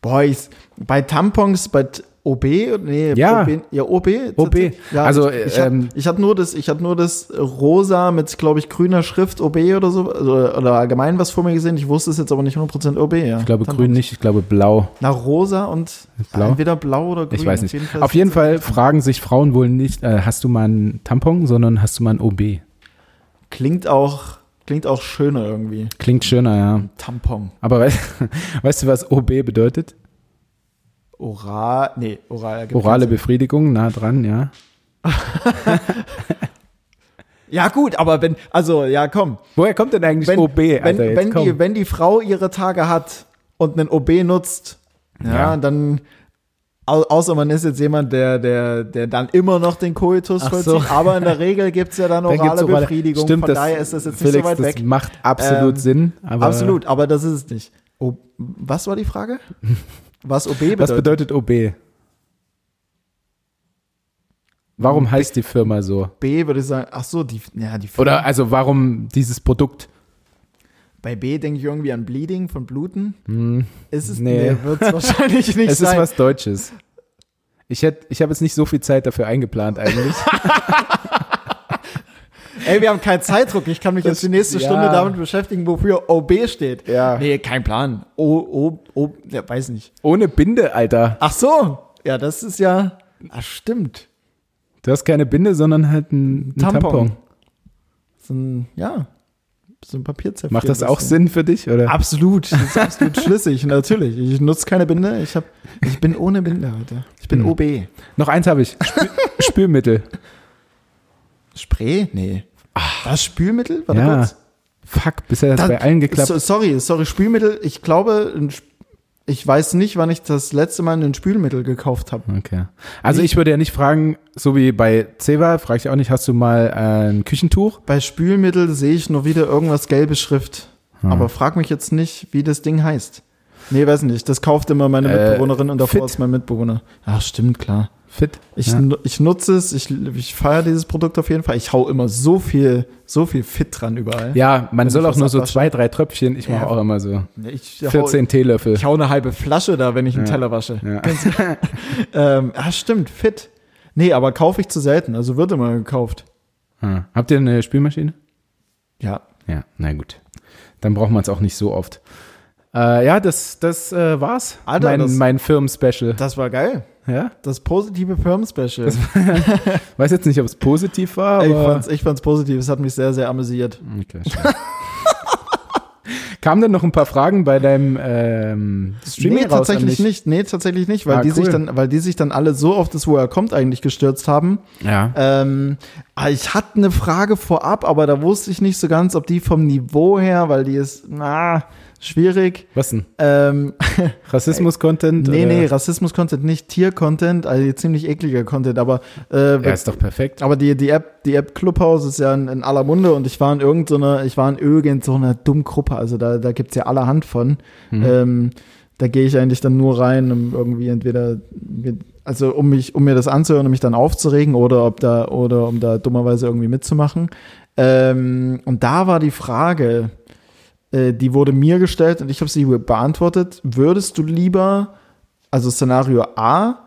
boah, ich, bei Tampons, bei OB, nee, Ja. OB, ja, OB. OB. Ja, Also, ich, ich, hab- ähm, hatte nur das, ich nur das rosa mit, glaube ich, grüner Schrift OB oder so, also, oder allgemein was vor mir gesehen. Ich wusste es jetzt aber nicht 100% OB, ja. Ich glaube Tampons. grün nicht, ich glaube blau. Na, rosa und Blau? entweder blau oder grün. Ich weiß nicht. Auf jeden Fall fragen sich Frauen wohl nicht, äh, hast du mal einen Tampon, sondern hast du mal einen OB. Klingt auch, klingt auch schöner irgendwie. Klingt schöner, ja. Tampon. Aber weißt, weißt du, was OB bedeutet? Oral, nee, oral. Orale. Befriedigung, nah dran, ja. Ja, gut, aber wenn, also, ja, komm. Woher kommt denn eigentlich wenn, OB? wenn, Alter, wenn, komm. die, wenn die Frau ihre Tage hat und einen OB nutzt, ja, Ja. dann au- außer man ist jetzt jemand, der, der, der dann immer noch den Koitus Ach vollzieht, so. aber in der Regel gibt's ja dann Da orale gibt's orale- Befriedigung, Stimmt, von das, daher ist das jetzt Felix, nicht so weit das weg. macht absolut Ähm, Sinn. Aber Absolut, aber das ist es nicht. O was war die Frage? Was OB bedeutet? Was bedeutet OB? Warum heißt die Firma so? B würde ich sagen, ach so, die, ja, die Oder also warum dieses Produkt? Bei B denke ich irgendwie an Bleeding von Bluten. Hm, Ist es, Nee. nee, wird es wahrscheinlich nicht es ist sein. was Deutsches. Ich ich habe jetzt nicht so viel Zeit dafür eingeplant eigentlich. Ey, wir haben keinen Zeitdruck. Ich kann mich Das- jetzt die nächste ja. Stunde damit beschäftigen, wofür OB steht. Ja. Nee, kein Plan. O, O, O, ja, weiß nicht. Ohne Binde, Alter. Ach so. Ja, das ist ja, ach stimmt. Du hast keine Binde, sondern halt ein, ein Tampon. Tampon. So ein, ja, so ein Papierzäpfchen. Macht das auch Sinn für dich? Oder? Absolut, das ist absolut schlüssig, natürlich. Ich nutze keine Binde, ich, hab, ich bin ohne Binde heute. Ich bin Hm. OB. Noch eins habe ich. Spül Spülmittel. Spray? Nee. Was, Spülmittel? Warte Ja. kurz. Fuck, bisher hat es Da- bei allen geklappt. So, sorry, sorry, Spülmittel. Ich glaube, ein Sp- ich weiß nicht, wann ich das letzte Mal ein Spülmittel gekauft habe. Okay. Also ich würde ja nicht fragen, so wie bei Ceva, frage ich auch nicht, hast du mal äh, ein Küchentuch? Bei Spülmittel sehe ich nur wieder irgendwas gelbe Schrift. Hm. Aber frag mich jetzt nicht, wie das Ding heißt. Nee, weiß nicht. Das kauft immer meine Äh, Mitbewohnerin und davor Fit. ist mein Mitbewohner. Ach, stimmt, klar. Fit? Ich, ja. ich nutze es, ich, ich feiere dieses Produkt auf jeden Fall. Ich hau immer so viel, so viel Fit dran überall. ja, man Wenn soll auch nur so zwei, drei Tröpfchen. Ich mache Ja. auch immer so Ich, hau, 14 Teelöffel. ich hau eine halbe Flasche da, wenn ich einen Ja. Teller wasche. Ja. Ähm, ah, stimmt, Fit. Nee, aber kaufe ich zu selten. Also wird immer gekauft. Ah. Habt ihr eine Spülmaschine? Ja. Ja, na gut. Dann braucht man es auch nicht so oft. Äh, ja, das, das äh, war's. Alter, mein, das- mein Firmen-Special. Das war geil. Ja? Das positive Perm-Special. Weiß jetzt nicht, ob es positiv war, Ich fand's, ich fand's positiv. Es hat mich sehr, sehr amüsiert. Okay. Kamen denn noch ein paar Fragen bei deinem ähm, Streaming nee, raus tatsächlich nicht. Nee, tatsächlich nicht, weil Ah, die cool. sich dann, weil die sich dann alle so auf das, wo er kommt, eigentlich gestürzt haben. Ja. Ähm, ah, ich hatte eine Frage vorab, aber da wusste ich nicht so ganz, ob die vom Niveau her, weil die ist, na, schwierig. Was denn? Ähm, Rassismus-Content? nee, oder? nee, Rassismus-Content nicht, Tier-Content, also ziemlich ekliger Content, aber äh, Ja, ist doch perfekt. aber die, die App, die App Clubhouse ist ja in, in aller Munde und ich war in irgendeiner, ich war in irgendeiner dummen Gruppe, also da, da gibt's ja allerhand von. Mhm. Ähm, da gehe ich eigentlich dann nur rein, um irgendwie entweder, also um mich, um mir das anzuhören und mich dann aufzuregen oder ob da, oder um da dummerweise irgendwie mitzumachen. Ähm, und da war die Frage, äh, die wurde mir gestellt und ich habe sie beantwortet. Würdest du lieber, also Szenario A,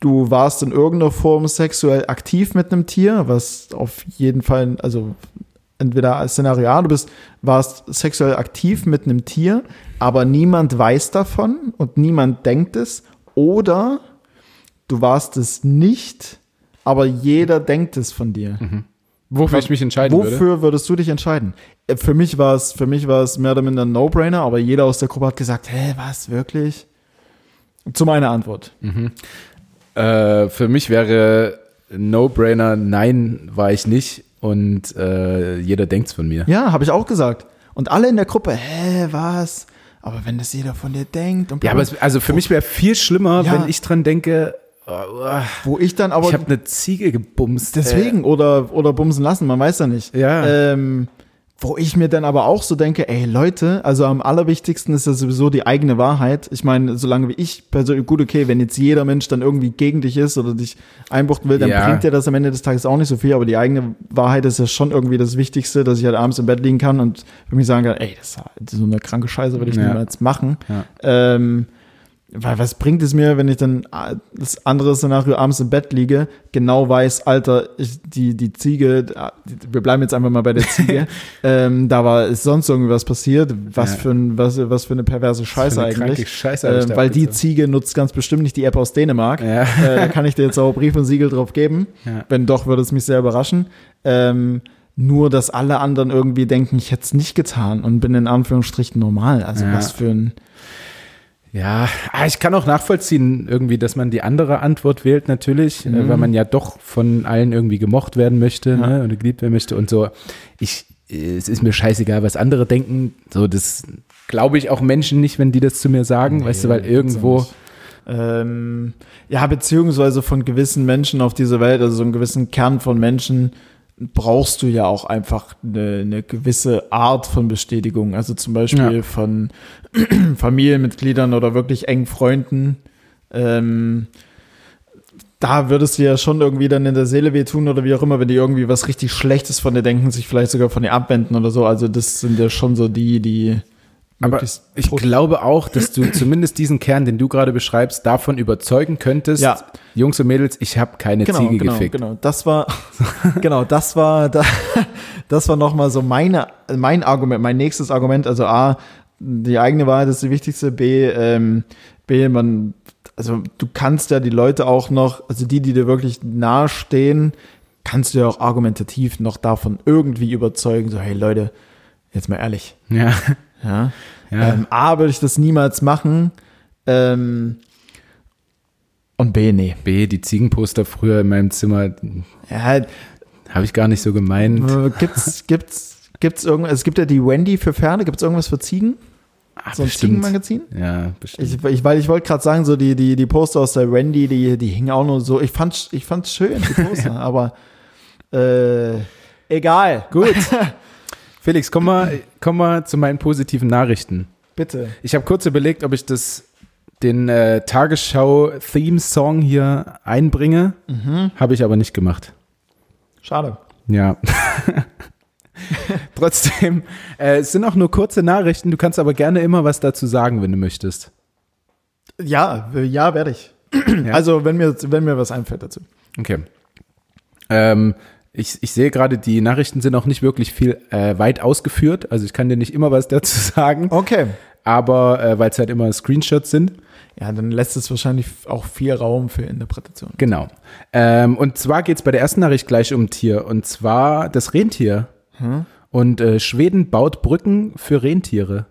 du warst in irgendeiner Form sexuell aktiv mit einem Tier, was auf jeden Fall, also entweder Szenario A, du bist, warst sexuell aktiv mit einem Tier, aber niemand weiß davon und niemand denkt es, oder du warst es nicht, aber jeder denkt es von dir. Wofür ich mich entscheiden würde? Wofür würdest du dich entscheiden? Äh, Für mich war es, für mich war es mehr oder minder ein No-Brainer, aber jeder aus der Gruppe hat gesagt, hä, was, wirklich? Zu meiner Antwort. Äh, für mich wäre No-Brainer, nein, war ich nicht. Und äh, jeder denkt's von mir. Ja, habe ich auch gesagt. Und alle in der Gruppe, hä, was? Aber wenn das jeder von dir denkt und Ja, aber es, also für mich wäre viel schlimmer, Ja. wenn ich dran denke, oh, oh, wo ich dann aber ich habe eine Ziege gebumst. deswegen oder oder bumsen lassen, man weiß ja nicht. Ja. Ähm, wo ich mir dann aber auch so denke, ey Leute, also am allerwichtigsten ist ja sowieso die eigene Wahrheit. Ich meine, solange wie ich persönlich, gut, okay, wenn jetzt jeder Mensch dann irgendwie gegen dich ist oder dich einbuchten will, dann Ja. bringt dir das am Ende des Tages auch nicht so viel, aber die eigene Wahrheit ist ja schon irgendwie das Wichtigste, dass ich halt abends im Bett liegen kann und für mich sagen kann, ey, das ist so eine kranke Scheiße, würde ich Ja. niemals machen. Ja. Ähm, weil was bringt es mir, wenn ich dann äh, das andere Szenario abends im Bett liege, genau weiß, Alter, ich, die, die Ziege, äh, wir bleiben jetzt einfach mal bei der Ziege, ähm, da war ist sonst irgendwas passiert, was Ja. für ein, was, was für eine perverse Scheiße eine eigentlich. Scheiße da weil die abgezogen. Ziege nutzt ganz bestimmt nicht die App aus Dänemark. Ja. Äh, da kann ich dir jetzt auch Brief und Siegel drauf geben. Ja. Wenn doch, würde es mich sehr überraschen. Ähm, nur, dass alle anderen irgendwie denken, ich hätte es nicht getan und bin in Anführungsstrichen normal. Also was für ein Ja, ah, ich kann auch nachvollziehen, irgendwie, dass man die andere Antwort wählt, natürlich, äh, weil man ja doch von allen irgendwie gemocht werden möchte ne, und geliebt werden möchte und so. Ich, äh, es ist mir scheißegal, was andere denken. So, das glaube ich auch Menschen nicht, wenn die das zu mir sagen, weißt du, weil irgendwo. Ähm, ja, beziehungsweise von gewissen Menschen auf dieser Welt, also so einen gewissen Kern von Menschen, brauchst du ja auch einfach eine, eine gewisse Art von Bestätigung. Also zum Beispiel Ja. von Familienmitgliedern oder wirklich engen Freunden. Ähm, da würdest du ja schon irgendwie dann in der Seele wehtun oder wie auch immer, wenn die irgendwie was richtig Schlechtes von dir denken, sich vielleicht sogar von dir abwenden oder so. Also das sind ja schon so die, die Aber ich glaube auch, dass du zumindest diesen Kern, den du gerade beschreibst, davon überzeugen könntest, Ja. Jungs und Mädels, ich habe keine genau, Ziege genau, gefickt. Genau, das war, genau, das war, da, das war nochmal so meine, mein Argument, mein nächstes Argument. Also A, die eigene Wahrheit ist die wichtigste. B, ähm, B, man, also du kannst ja die Leute auch noch, also die, die dir wirklich nahestehen, kannst du ja auch argumentativ noch davon irgendwie überzeugen. So, hey Leute, jetzt mal ehrlich, Ja. Ja. Ja. Ähm, A, würde ich das niemals machen. Ähm, und B, nee. B, die Ziegenposter früher in meinem Zimmer, Ja, habe ich gar nicht so gemeint. Gibt's, gibt's, gibt's irgendwas, es gibt ja die Wendy für Pferde, gibt's irgendwas für Ziegen? Ach, So ein Ziegenmagazin? Ja, bestimmt. Ich, ich, weil ich wollte gerade sagen, so die, die, die Poster aus der Wendy, die, die hingen auch nur so. Ich fand's, ich fand's schön, die Poster, aber äh, egal. Gut. Felix, komm mal, komm mal zu meinen positiven Nachrichten. Bitte. Ich habe kurz überlegt, ob ich das den äh, Tagesschau-Theme-Song hier einbringe. Habe ich aber nicht gemacht. Schade. Ja. Trotzdem, äh, es sind auch nur kurze Nachrichten. Du kannst aber gerne immer was dazu sagen, wenn du möchtest. Ja, ja, werde ich. Also, wenn mir, wenn mir was einfällt dazu. Okay. Ähm, ich, ich sehe gerade, die Nachrichten sind auch nicht wirklich viel äh, weit ausgeführt. Also ich kann dir nicht immer was dazu sagen. Okay. Aber äh, weil es halt immer Screenshots sind. Ja, dann lässt es wahrscheinlich auch viel Raum für Interpretation. Genau. Ähm, und zwar geht es bei der ersten Nachricht gleich um Tier. Und zwar das Rentier. Und äh, Schweden baut Brücken für Rentiere.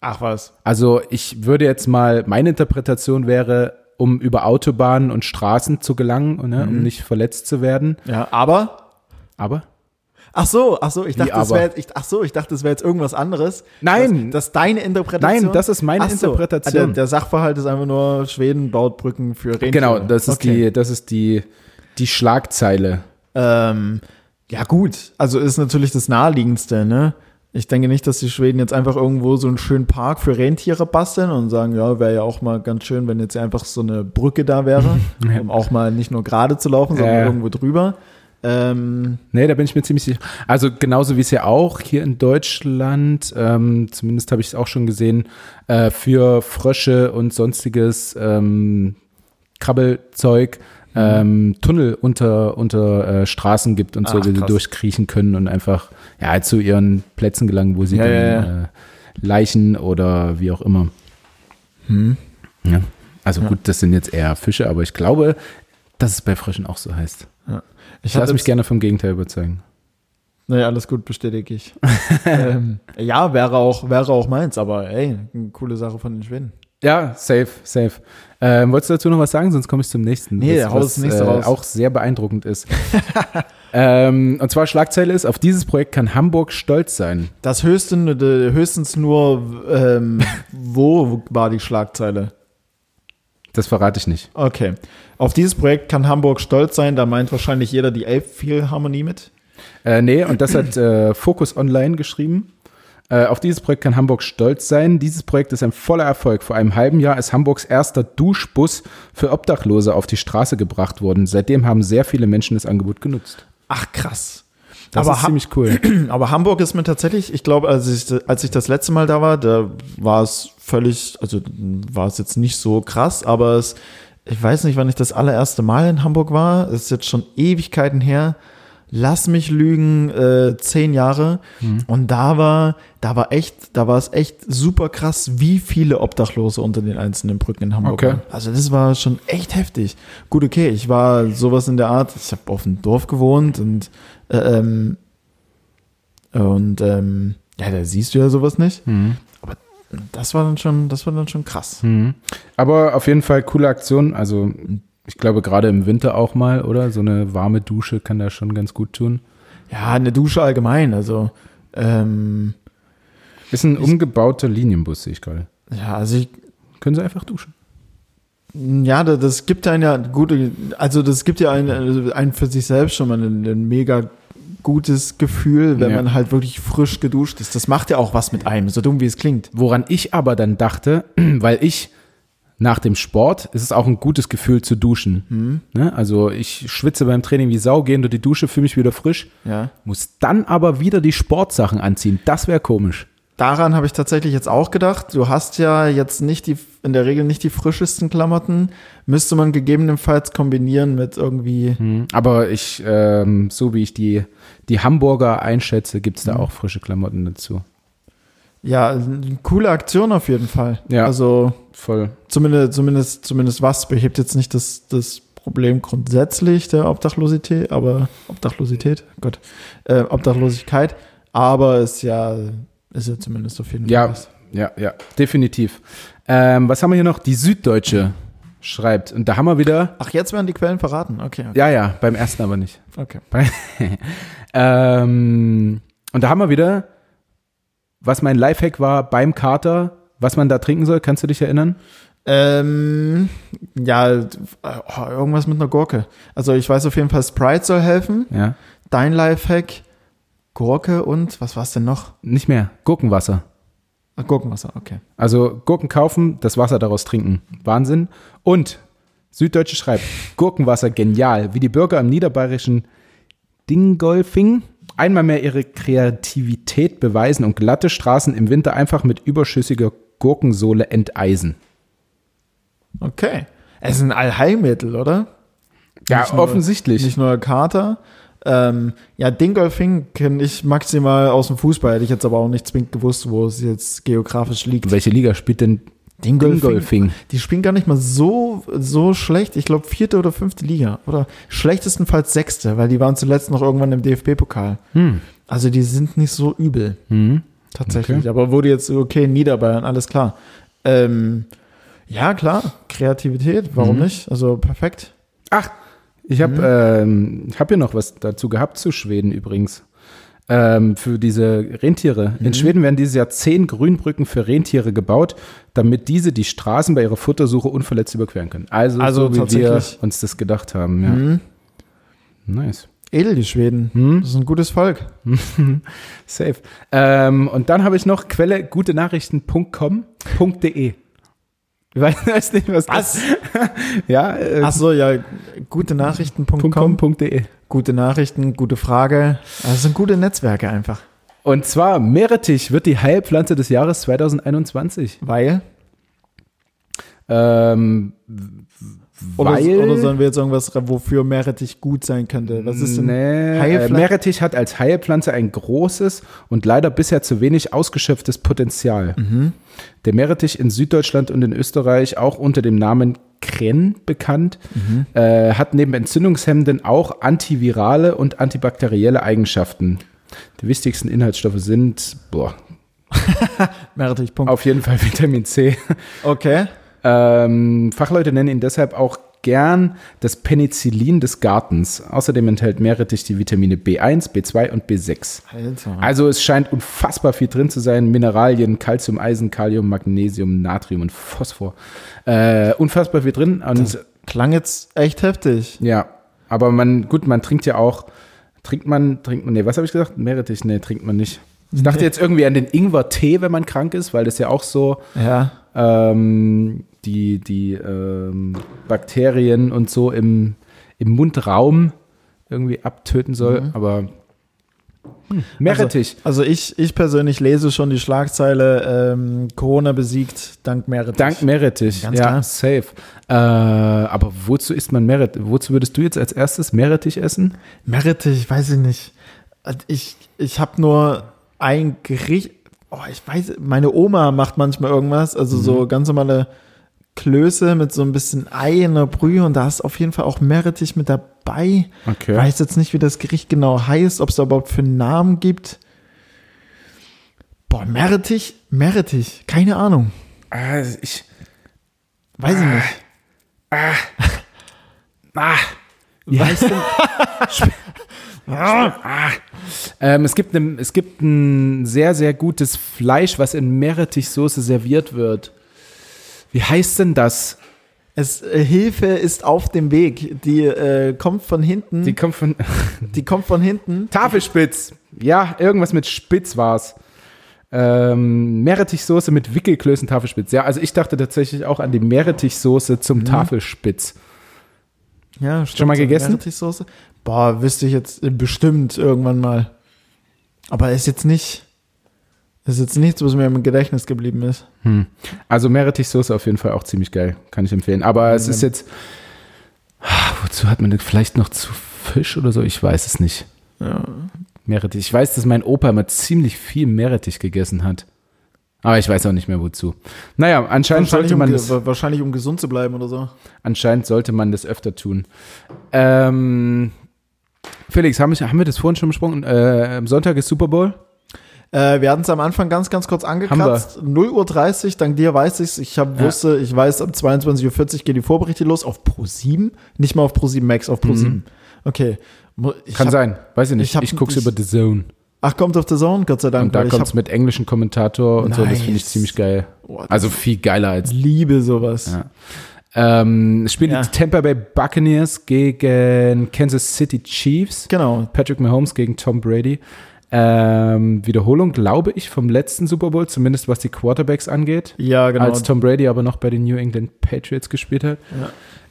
Ach was. Also ich würde jetzt mal, meine Interpretation wäre, um über Autobahnen und Straßen zu gelangen, ne, um nicht verletzt zu werden. Ja, aber Aber? Ach so, ach so, ich Wie dachte, das aber? wäre ach so, ich dachte, das wäre jetzt irgendwas anderes. Nein. Das, das ist deine Interpretation. Nein, das ist meine Ach so, Interpretation. Der, der Sachverhalt ist einfach nur, Schweden baut Brücken für Rentiere. Genau, das ist Okay. die, das ist die, die Schlagzeile. Ähm, ja, gut. Also ist natürlich das Naheliegendste, ne? Ich denke nicht, dass die Schweden jetzt einfach irgendwo so einen schönen Park für Rentiere basteln und sagen, ja, wäre ja auch mal ganz schön, wenn jetzt einfach so eine Brücke da wäre, um auch mal nicht nur gerade zu laufen, sondern Ja. irgendwo drüber. Ähm, Nee, da bin ich mir ziemlich sicher. Also genauso wie es ja auch hier in Deutschland, ähm, zumindest habe ich es auch schon gesehen, äh, für Frösche und sonstiges ähm, Krabbelzeug ähm, Tunnel unter, unter äh, Straßen gibt und so, Ach, wie sie krass. durchkriechen können und einfach ja, zu ihren Plätzen gelangen, wo sie Ja, dann ja, ja. Äh, Leichen oder wie auch immer. hm. Ja. Also gut, das sind jetzt eher Fische, aber ich glaube, dass es bei Fröschen auch so heißt. Ich hab lasse mich gerne vom Gegenteil überzeugen. Nee, alles gut, bestätige ich. ähm, ja, wäre auch, wäre auch meins, aber ey, eine coole Sache von den Schweden. Ja, safe, safe. Ähm, wolltest du dazu noch was sagen? Sonst komme ich zum nächsten. Nee, das was, nächste äh, raus. auch sehr beeindruckend ist. ähm, und zwar Schlagzeile ist, auf dieses Projekt kann Hamburg stolz sein. Das höchste, äh, höchstens nur, ähm, wo war die Schlagzeile? Das verrate ich nicht. Okay. Auf dieses Projekt kann Hamburg stolz sein, da meint wahrscheinlich jeder die Elbphilharmonie mit. Äh, nee, und das hat äh, Focus Online geschrieben. Äh, auf dieses Projekt kann Hamburg stolz sein. Dieses Projekt ist ein voller Erfolg. Vor einem halben Jahr ist Hamburgs erster Duschbus für Obdachlose auf die Straße gebracht worden. Seitdem haben sehr viele Menschen das Angebot genutzt. Ach, krass. Das Aber ist ziemlich cool. Aber Hamburg ist mir tatsächlich, ich glaube, als ich, als ich das letzte Mal da war, da war es völlig, also war es jetzt nicht so krass, aber es, ich weiß nicht, wann ich das allererste Mal in Hamburg war. Es ist jetzt schon Ewigkeiten her. Lass mich lügen, äh, zehn Jahre. Und da war, da war echt, da war es echt super krass, wie viele Obdachlose unter den einzelnen Brücken in Hamburg Okay. waren. Also das war schon echt heftig. Gut, okay, ich war sowas in der Art, ich habe auf dem Dorf gewohnt und äh, ähm, und ähm, ja, da siehst du ja sowas nicht. Mhm. Das war dann schon, das war dann schon krass. Mhm. Aber auf jeden Fall coole Aktion. Also ich glaube gerade im Winter auch mal, oder? So eine warme Dusche kann da schon ganz gut tun. Ja, eine Dusche allgemein. Also ähm, Ist ein umgebauter Linienbus, sehe ich gerade. ja, also ich, Können sie einfach duschen. ja, da- das gibt einen ja gute, also das gibt ja einen, also einen für sich selbst schon mal ein, ein mega gutes Gefühl, wenn Ja. man halt wirklich frisch geduscht ist. Das macht ja auch was mit einem, so dumm wie es klingt. Woran ich aber dann dachte, weil ich nach dem Sport ist es auch ein gutes Gefühl zu duschen. Ne? Also ich schwitze beim Training wie Sau, gehe unter die Dusche, fühle mich wieder frisch, Ja. muss dann aber wieder die Sportsachen anziehen. Das wäre komisch. Daran habe ich tatsächlich jetzt auch gedacht. Du hast ja jetzt nicht die, in der Regel nicht die frischesten Klamotten. Müsste man gegebenenfalls kombinieren mit irgendwie. Mhm. Aber ich, ähm, so wie ich die, die Hamburger einschätze, gibt es da auch frische Klamotten dazu. Ja, eine coole Aktion auf jeden Fall. Ja. Also Voll. zumindest, zumindest, zumindest was behebt jetzt nicht das, das Problem grundsätzlich der Obdachlosität, aber Obdachlosität, Gott, äh, Obdachlosigkeit, aber ist ja, ist ja zumindest auf jeden Fall. Ja, was. ja, ja, definitiv. Ähm, was haben wir hier noch? Die Süddeutsche schreibt. Und da haben wir wieder, Ach, jetzt werden die Quellen verraten. Okay, okay. ja, ja, beim ersten aber nicht. okay. ähm, und da haben wir wieder, was mein Lifehack war beim Kater, was man da trinken soll. Kannst du dich erinnern? Ähm, ja, oh, irgendwas mit einer Gurke. Also ich weiß auf jeden Fall, Sprite soll helfen. Ja. Dein Lifehack, Gurke und was war's denn noch? Nicht mehr. Gurkenwasser. Ach, Gurkenwasser, okay. Also Gurken kaufen, das Wasser daraus trinken. Wahnsinn. Und Süddeutsche schreibt, Gurkenwasser genial, wie die Bürger im niederbayerischen Dingolfing einmal mehr ihre Kreativität beweisen und glatte Straßen im Winter einfach mit überschüssiger Gurkensohle enteisen. Okay. Es ist ein Allheilmittel, oder? Ja, Nicht nur- offensichtlich. Nicht nur Kater. Ähm, ja, Dingolfing kenne ich maximal aus dem Fußball, hätte ich jetzt aber auch nicht zwingend gewusst, wo es jetzt geografisch liegt. Welche Liga spielt denn Dingolfing? Die spielen gar nicht mal so, so schlecht. Ich glaube, vierte oder fünfte Liga. Oder schlechtestenfalls sechste, weil die waren zuletzt noch irgendwann im DFB-Pokal. Hm. Also die sind nicht so übel. Hm. Tatsächlich. Okay. Aber wurde jetzt, okay, Niederbayern, alles klar. Ähm, ja, klar, Kreativität, warum Mhm. nicht? Also perfekt. Ach, ich habe ähm, ich hab hier noch was dazu gehabt zu Schweden übrigens. Ähm, für diese Rentiere. In Schweden werden dieses Jahr zehn Grünbrücken für Rentiere gebaut, damit diese die Straßen bei ihrer Futtersuche unverletzt überqueren können. Also, Also so wie wir uns das gedacht haben. Ja. Mhm. Nice. Edel, die Schweden. Hm? Das ist ein gutes Volk. Safe. Ähm, und dann habe ich noch Quelle gutenachrichten.com.de. Ich weiß nicht, was das Ja, äh, Achso, ja, gute Nachrichten.com. .com.de. Gute Nachrichten, gute Frage. Also Das sind gute Netzwerke einfach. Und zwar Meerrettich wird die Heilpflanze des Jahres 2021. Weil? Ähm, Oder, weil oder sollen wir jetzt irgendwas, wofür Meerrettich gut sein könnte? Was ist denn nee, äh, Heilpflanze? Meerrettich hat als Heilpflanze ein großes und leider bisher zu wenig ausgeschöpftes Potenzial. Mhm. Der Meerrettich in Süddeutschland und in Österreich auch unter dem Namen Kren bekannt, Mhm. äh, hat neben Entzündungshemmenden auch antivirale und antibakterielle Eigenschaften. Die wichtigsten Inhaltsstoffe sind, boah, Meerrettich? Punkt. auf jeden Fall Vitamin C. Okay. Ähm, Fachleute nennen ihn deshalb auch gern das Penicillin des Gartens. Außerdem enthält Meerrettich die Vitamine B1, B2 und B6. Alter. Also es scheint unfassbar viel drin zu sein. Mineralien, Calcium, Eisen, Kalium, Magnesium, Natrium und Phosphor. Äh, unfassbar viel drin. Und Klang jetzt echt heftig. ja, aber man, gut, man trinkt ja auch, trinkt man, trinkt man, nee, was habe ich gesagt? Meerrettich, nee, trinkt man nicht. Ich dachte jetzt irgendwie an den Ingwer-Tee, wenn man krank ist, weil das ja auch so Ja. ähm, die, die ähm, Bakterien und so im, im Mundraum irgendwie abtöten soll. Aber hm, Meerrettich. Also ich, ich persönlich lese schon die Schlagzeile ähm, Corona besiegt dank Meerrettich. Dank Meerrettich. Ganz ja, klar. safe. Äh, aber wozu isst man Meerrettich? Wozu würdest du jetzt als erstes Meerrettich essen? Meerrettich, weiß ich nicht. Also Ich, ich habe nur ein Gericht. Oh, ich weiß, meine Oma macht manchmal irgendwas, also so Mhm. ganz normale Klöße mit so ein bisschen Ei in der Brühe und da ist auf jeden Fall auch Meerrettich mit dabei. Okay. Ich weiß jetzt nicht, wie das Gericht genau heißt, ob es da überhaupt für einen Namen gibt. Boah, Meerrettich, Meerrettich, keine Ahnung. Ah, ich, Weiß ich nicht. ah, wie heißt denn? ah. ähm, es, gibt ein, es gibt ein sehr, sehr gutes Fleisch, was in Meerrettichsoße serviert wird. Wie heißt denn das? Es, äh, Hilfe ist auf dem Weg. Die äh, kommt von hinten. Die kommt von die kommt von hinten. Tafelspitz. Ja, irgendwas mit Spitz war's. Ähm, Meerrettichsoße mit Wickelklößen Tafelspitz. Ja, also ich dachte tatsächlich auch an die Meerrettichsoße zum Tafelspitz. Ja, stimmt, Schon mal gegessen? Meerrettichsoße. Boah, wüsste ich jetzt äh, bestimmt irgendwann mal. Aber ist jetzt nicht. Ist jetzt nichts, was mir im Gedächtnis geblieben ist. Hm. Also Meerrettichsoße auf jeden Fall auch ziemlich geil. Kann ich empfehlen. Aber es ist jetzt. Ah, Wozu hat man denn vielleicht noch zu Fisch oder so? Ich weiß es nicht. Ja. Meerrettich. Ich weiß, dass mein Opa immer ziemlich viel Meerrettich gegessen hat. Aber ich weiß auch nicht mehr wozu. Naja, anscheinend sollte um, man ge- das. wahrscheinlich um gesund zu bleiben oder so. Anscheinend sollte man das öfter tun. Ähm, Felix, haben wir, haben wir das vorhin schon besprochen? Äh, am Sonntag ist Super Bowl. Äh, wir hatten es am Anfang ganz, ganz kurz angekratzt. 0.30 Uhr, dank dir weiß ich's. Ich hab, Ja. wusste, ich weiß, ab 22.40 Uhr geht die Vorberichte los auf Pro7. Nicht mal auf Pro7 Max, auf Pro7. Okay. Mo- Ich Mhm. Kann hab- sein, weiß ich nicht. ich hab- Ich, guck's ich- über The Zone. Ach, kommt auf The Zone, Gott sei Dank. Und da kommt's mit englischen Kommentator und so. Das finde ich Nice. ziemlich geil. Das- Also viel geiler als. liebe sowas. Ja. Ähm, es spielen Ja. die Tampa Bay Buccaneers gegen Kansas City Chiefs. Genau. Patrick Mahomes gegen Tom Brady. Ähm, Wiederholung, glaube ich, vom letzten Super Bowl, zumindest was die Quarterbacks angeht. Ja, genau. Als Tom Brady aber noch bei den New England Patriots gespielt hat. Ja.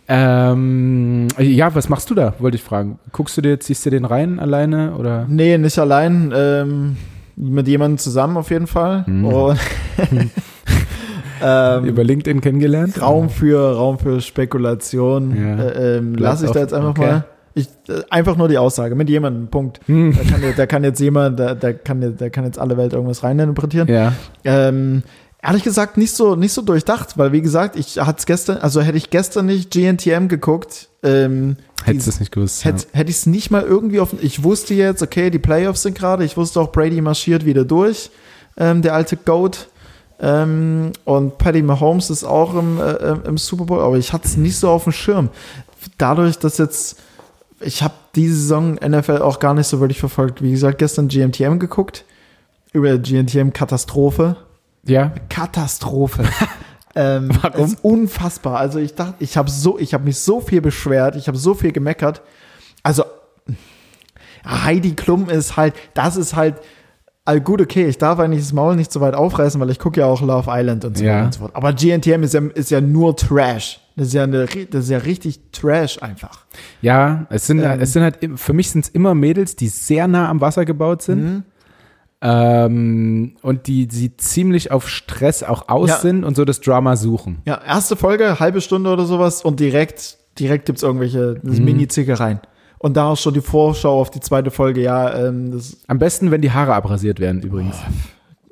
Ähm, ja, was machst du da, wollte ich fragen. Guckst du dir, ziehst du den rein alleine oder? Nee, nicht allein. Ähm, mit jemandem zusammen auf jeden Fall. Mhm. Und ähm, Über LinkedIn kennengelernt? Raum für Raum für Spekulation. Ja. Äh, ähm, lass ich da jetzt einfach okay. mal. Ich, einfach nur die Aussage mit jemandem. Punkt. Hm. Da kann, da kann jetzt jemand, da, da, kann, da kann jetzt alle Welt irgendwas reininterpretieren. Ja. Ähm, ehrlich gesagt nicht so nicht so durchdacht, weil wie gesagt, ich hatte es gestern, also hätte ich gestern nicht GNTM geguckt, ähm, die- es nicht gewusst. Hätte hätte ich es nicht mal irgendwie auf. Ich wusste jetzt, okay, die Playoffs sind gerade. Ich wusste auch, Brady marschiert wieder durch, ähm, der alte Goat. Ähm, und Patty Mahomes ist auch im, äh, im Super Bowl, aber ich hatte es nicht so auf dem Schirm. Dadurch, dass jetzt ich habe diese Saison NFL auch gar nicht so wirklich verfolgt. Wie gesagt, gestern GMTM geguckt. Über GMTM Katastrophe. Ja. Katastrophe. ähm, Warum? Ist unfassbar. Also ich dachte, ich habe so, ich habe mich so viel beschwert, ich habe so viel gemeckert. Also Heidi Klum ist halt, das ist halt, all gut, okay, ich darf eigentlich das Maul nicht so weit aufreißen, weil ich gucke ja auch Love Island und so Ja. weiter und so fort. Aber GNTM ist ja, ist ja nur Trash. Das ist ja, eine, das ist ja richtig Trash einfach. Ja, es sind, Ähm. es sind halt, für mich sind es immer Mädels, die sehr nah am Wasser gebaut sind. Mhm. Ähm, und die, die ziemlich auf Stress auch aus Ja. sind und so das Drama suchen. Ja, erste Folge, halbe Stunde oder sowas und direkt, direkt gibt's irgendwelche Mhm. Mini-Zickereien. Und da auch schon die Vorschau auf die zweite Folge, ja, ähm, das, Am besten, wenn die Haare abrasiert werden, übrigens.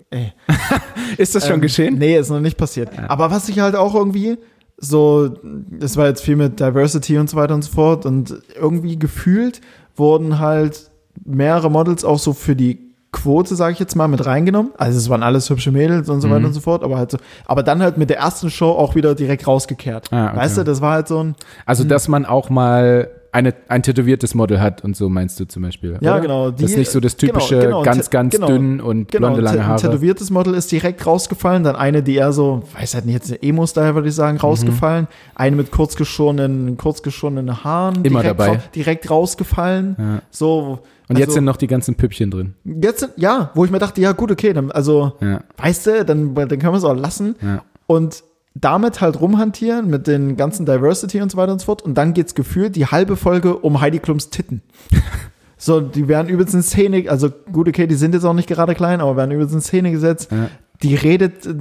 ey. Ist das schon Ähm, geschehen? Nee, ist noch nicht passiert. Aber was ich halt auch irgendwie so, das war jetzt viel mit Diversity und so weiter und so fort und irgendwie gefühlt wurden halt mehrere Models auch so für die Quote, sage ich jetzt mal, mit reingenommen. Also es waren alles hübsche Mädels und so Mhm. weiter und so fort, aber halt so, aber dann halt mit der ersten Show auch wieder direkt rausgekehrt. Ah, okay. Weißt du, das war halt so ein, Also, dass man auch mal eine, ein tätowiertes Model hat und so meinst du zum Beispiel. Ja, oder? genau, das ist die- nicht so das genau, typische, genau, ganz, tä- ganz genau, dünn und Genau, blonde lange ein Haare. tätowiertes Model ist direkt rausgefallen, dann eine, die eher so, weiß halt nicht, jetzt eine Emo-Style würde ich Mhm. sagen, rausgefallen. Eine mit kurz geschorenen, kurz geschorenen Haaren. Immer direkt dabei. Ra direkt rausgefallen. Ja. So. Und jetzt also, sind noch die ganzen Püppchen drin. jetzt sind, ja, wo ich mir dachte, ja gut, okay, dann, also, Ja, weißt du, dann, dann können wir es auch lassen. ja. Und damit halt rumhantieren mit den ganzen Diversity und so weiter und so fort. Und dann geht's gefühlt die halbe Folge um Heidi Klums Titten. so, die werden übelst in Szene, also gut, okay, die sind jetzt auch nicht gerade klein, aber werden übelst in Szene gesetzt. Ja. Die redet äh,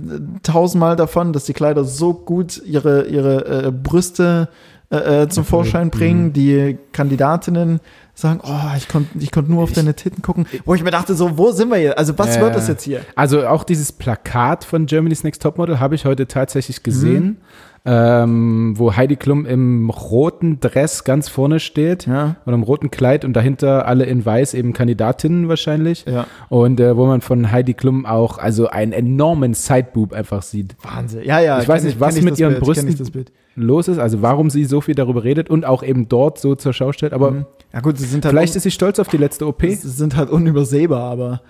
tausendmal davon, dass die Kleider so gut ihre, ihre äh, Brüste äh, äh, zum Vorschein bringen. Die Kandidatinnen sagen, oh, ich konnte ich konnt nur auf deine Titten gucken. Wo ich mir dachte, so, wo sind wir hier? Also, was Ja, wird das jetzt hier? Also auch dieses Plakat von Germany's Next Topmodel habe ich heute tatsächlich Mhm. gesehen, ähm, wo Heidi Klum im roten Dress ganz vorne steht Ja. oder im roten Kleid und dahinter alle in weiß eben Kandidatinnen wahrscheinlich. Ja. Und äh, wo man von Heidi Klum auch also einen enormen Sideboob einfach sieht. Wahnsinn. Ja, ja. Ich weiß nicht, was kenn mit ihren Bild, Brüsten- ich das Bild. Los ist, also warum sie so viel darüber redet und auch eben dort so zur Schau stellt. Aber Mhm. Ja, gut, sie sind halt, vielleicht ist sie stolz auf die letzte OP. sie sind halt unübersehbar, aber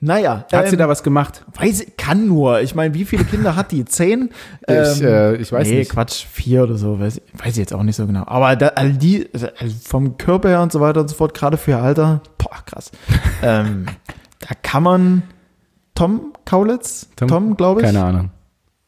naja. Hat sie ähm, da was gemacht? Weiß kann nur. Ich meine, wie viele Kinder hat die? Zehn? Ich, äh, ich weiß nee, nicht. Quatsch, vier oder so. Weiß, ich- weiß ich jetzt auch nicht so genau. Aber da, all die, also vom Körper her und so weiter und so fort, gerade für ihr Alter, boah, krass. ähm, da kann man Tom Kaulitz, Tom, Tom? glaube ich. Keine Ahnung.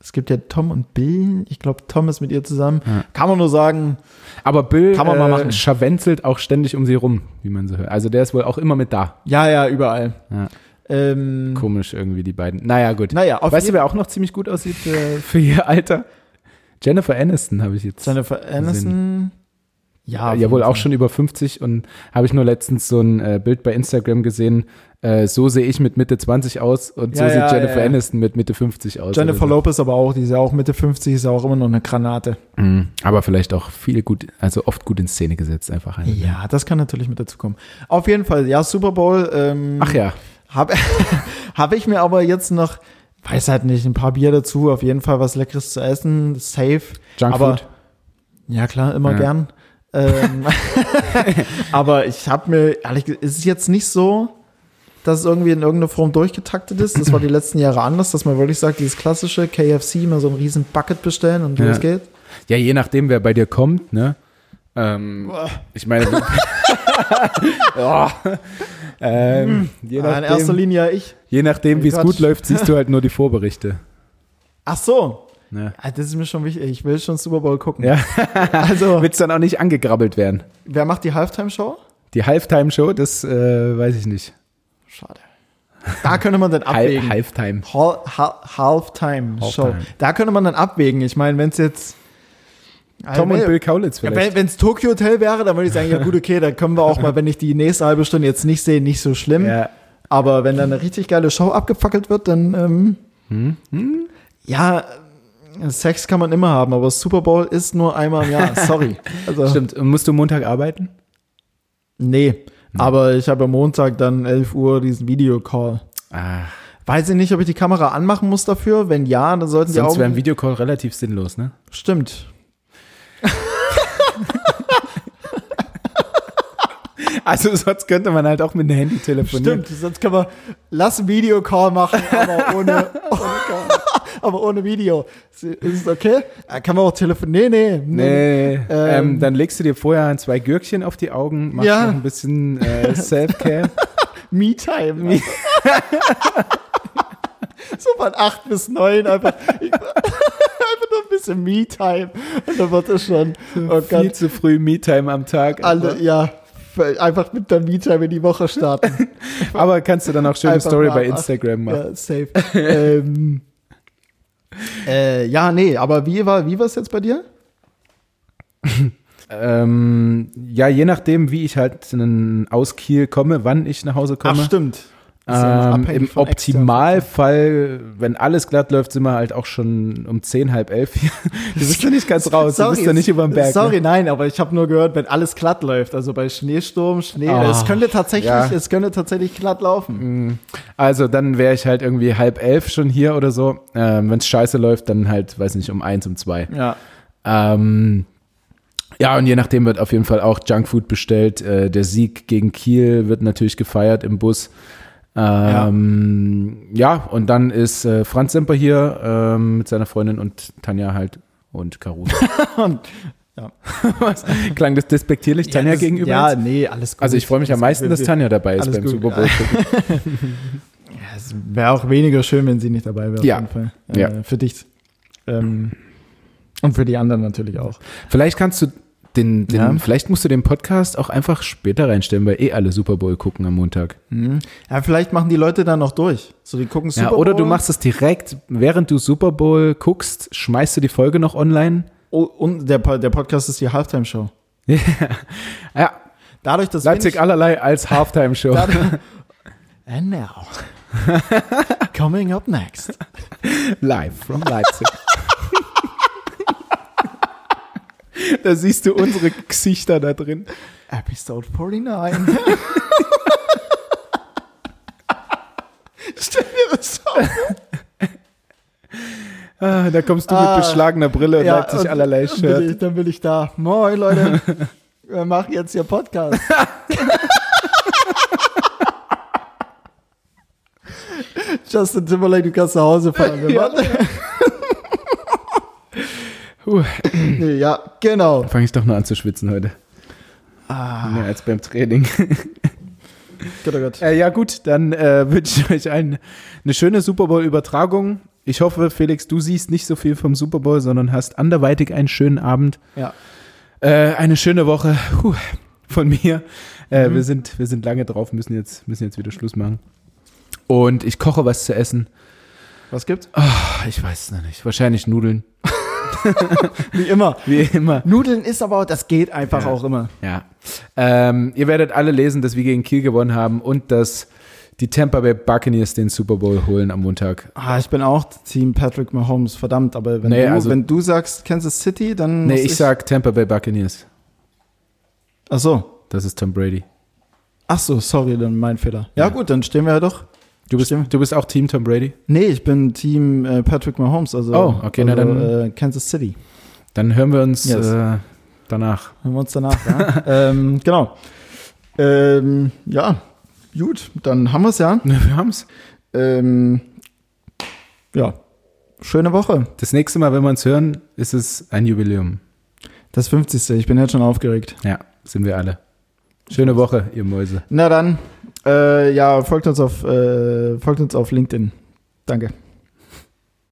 Es gibt ja Tom und Bill. Ich glaube, Tom ist mit ihr zusammen. Ja. Kann man nur sagen, Aber Bill Kann man mal äh, machen. scharwenzelt auch ständig um sie rum, wie man so hört. Also der ist wohl auch immer mit da. ja, ja, überall. Ja. Ähm, Komisch irgendwie, die beiden. Naja, gut. Naja, auf weißt du, wer auch noch ziemlich gut aussieht äh, für ihr Alter? Jennifer Aniston habe ich jetzt. Jennifer Aniston. Ja, ja, wohl auch schon über 50 und habe ich nur letztens so ein äh, Bild bei Instagram gesehen. Äh, so sehe ich mit Mitte 20 aus und so Ja, sieht ja, Jennifer ja, ja. Aniston mit Mitte 50 aus. Jennifer oder Lopez aber auch, die ist ja auch Mitte 50, ist ja auch immer noch eine Granate. Mhm. Aber vielleicht auch viele gut, also oft gut in Szene gesetzt einfach. Eine. Ja, das kann natürlich mit dazu kommen. Auf jeden Fall, ja, Super Bowl. Ähm, Ach ja, Habe hab ich mir aber jetzt noch, weiß halt nicht, ein paar Bier dazu, auf jeden Fall was Leckeres zu essen, safe. Junkfood. Ja, klar, immer Ja. gern. Ähm, aber ich habe mir, ehrlich gesagt, ist es jetzt nicht so, dass es irgendwie in irgendeiner Form durchgetaktet ist. Das war die letzten Jahre anders, dass man wirklich sagt, dieses klassische KFC, mal so einen riesen Bucket bestellen und Ja. los geht. Ja, je nachdem, wer bei dir kommt, ne? Ähm, ich meine, oh, ähm, je, Ah, in erster nachdem, Linie ja ich. je nachdem, wie es gut läuft, siehst du halt nur die Vorberichte. Ach so. Ne? Ah, Das ist mir schon wichtig. Ich will schon Super Bowl gucken. Ja, Also, wird es dann auch nicht angegrabbelt werden. wer macht die Halftime-Show? Die Halftime-Show, das äh, weiß ich nicht. Schade. Da könnte man dann abwägen. Halftime. Halftime. Da könnte man dann abwägen. Ich meine, wenn es jetzt. Tom und Also, Bill Kaulitz Ja, vielleicht. wenn es Tokyo Hotel wäre, dann würde ich sagen, ja gut, okay, dann können wir auch mal, wenn ich die nächste halbe Stunde jetzt nicht sehe, nicht so schlimm. Ja. Aber wenn dann eine richtig geile Show abgefackelt wird, dann ähm, Hm? ja, Sex kann man immer haben, aber Super Bowl ist nur einmal im Jahr. Sorry. Also, Stimmt. Musst du Montag arbeiten? Nee. Aber ich habe am Montag dann 11 Uhr diesen Videocall. Ah, Weiß ich nicht, ob ich die Kamera anmachen muss dafür. Wenn ja, dann sollten die sonst wäre ein Augen. Videocall relativ sinnlos, ne? Stimmt. Also sonst könnte man halt auch mit dem Handy telefonieren. Stimmt, sonst können wir, lass einen Videocall machen, aber ohne, ohne aber ohne Video. Ist es okay? Kann man auch telefonieren? Nee, nee. Nee, ähm, ähm, dann legst du dir vorher ein, zwei Gürkchen auf die Augen, machst ja. noch ein bisschen äh, Self-Care. Me-Time. so von acht bis neun einfach, einfach nur ein bisschen Me-Time. Und dann wird es schon. Oh viel zu früh Me-Time am Tag. Alle, ja, einfach mit der Me-Time in die Woche starten. Aber kannst du dann auch schöne einfach Story bei Instagram machen. Ja, safe. ähm, äh, ja, nee, aber wie war wie es jetzt bei dir? ähm, ja, je nachdem, wie ich halt aus Kiel komme, wann ich nach Hause komme. Ach, stimmt. Ähm, Im Optimalfall, wenn alles glatt läuft, sind wir halt auch schon um zehn, halb elf hier. Du bist ja nicht ganz raus, sorry, du bist ja nicht über dem Berg. Sorry, ne? nein, aber ich habe nur gehört, wenn alles glatt läuft, also bei Schneesturm, Schnee, oh, es könnte tatsächlich, ja. es könnte tatsächlich glatt laufen. Mm. Also dann wäre ich halt irgendwie halb elf schon hier oder so. Ähm, wenn es scheiße läuft, dann halt, weiß nicht, um eins, um zwei. Ja. Ähm, ja, und je nachdem wird auf jeden Fall auch Junkfood bestellt. Äh, der Sieg gegen Kiel wird natürlich gefeiert im Bus. Ähm, ja. ja. und dann ist äh, Franz Semper hier ähm, mit seiner Freundin und Tanja halt und Caruso. und, ja. Was? Klang das despektierlich ja, Tanja das, gegenüber? Ja, nee, alles gut. Also ich freue mich am meisten, dass Tanja dabei ist beim gut. Super Bowl. ja, es wäre auch weniger schön, wenn sie nicht dabei wäre. Ja. Auf jeden Fall. Äh, ja. Für dich. Ähm, und für die anderen natürlich auch. Vielleicht kannst du den, den, ja. Vielleicht musst du den Podcast auch einfach später reinstellen, weil eh alle Super Bowl gucken am Montag. Mhm. Ja, vielleicht machen die Leute dann noch durch. So, die gucken Super ja, oder Bowl. du machst es direkt, während du Super Bowl guckst, schmeißt du die Folge noch online. Oh, und der, der Podcast ist die Halftime-Show. ja. Dadurch, dass Leipzig allerlei als Halftime-Show. And now. Coming up next. Live from Leipzig. Da siehst du unsere Gesichter da drin. Episode 49. Stell dir das vor. Ah, da kommst du ah, mit beschlagener Brille und ja, Leipzig allerlei Shirt. Dann bin, ich, dann bin ich da. Moin, Leute. Wir machen jetzt hier Podcast. Justin Timberlake, du kannst nach Hause fahren. Wir ja. Uh. Ja, genau. Fange ich doch nur an zu schwitzen heute. Ah. Mehr als beim Training. Gott, oh Gott. Äh, ja, gut, dann äh, wünsche ich euch ein, eine schöne Super Bowl-Übertragung. Ich hoffe, Felix, du siehst nicht so viel vom Super Bowl, sondern hast anderweitig einen schönen Abend. Ja. Äh, eine schöne Woche Puh, von mir. Äh, mhm. wir, sind, wir sind lange drauf, müssen jetzt, müssen jetzt wieder Schluss machen. Und ich koche was zu essen. Was gibt's? Oh, ich weiß es noch nicht. Wahrscheinlich Nudeln. Wie immer. Wie immer. Nudeln ist aber, das geht einfach ja. auch immer. Ja. Ähm, ihr werdet alle lesen, dass wir gegen Kiel gewonnen haben und dass die Tampa Bay Buccaneers den Super Bowl holen am Montag. Ah, ich bin auch Team Patrick Mahomes, verdammt, aber wenn, nee, du, also, wenn du sagst Kansas City, dann. Nee, ich, ich sag Tampa Bay Buccaneers. Ach so. Das ist Tom Brady. Ach so, sorry, dann mein Fehler. Ja, ja. gut, dann stehen wir ja doch. Du bist, du bist auch Team Tom Brady? Nee, ich bin Team äh, Patrick Mahomes, also, oh, okay, also, na dann, äh, Kansas City. Dann hören wir uns yes. äh, danach. Hören wir uns danach, ja. ähm, genau. Ähm, ja, gut, dann haben wir es ja. Wir haben es. Ähm, ja, schöne Woche. Das nächste Mal, wenn wir uns hören, ist es ein Jubiläum. Das 50. Ich bin jetzt schon aufgeregt. Ja, sind wir alle. Schöne Woche, ihr Mäuse. Na dann. Äh, ja, folgt uns auf, äh, folgt uns auf LinkedIn. Danke.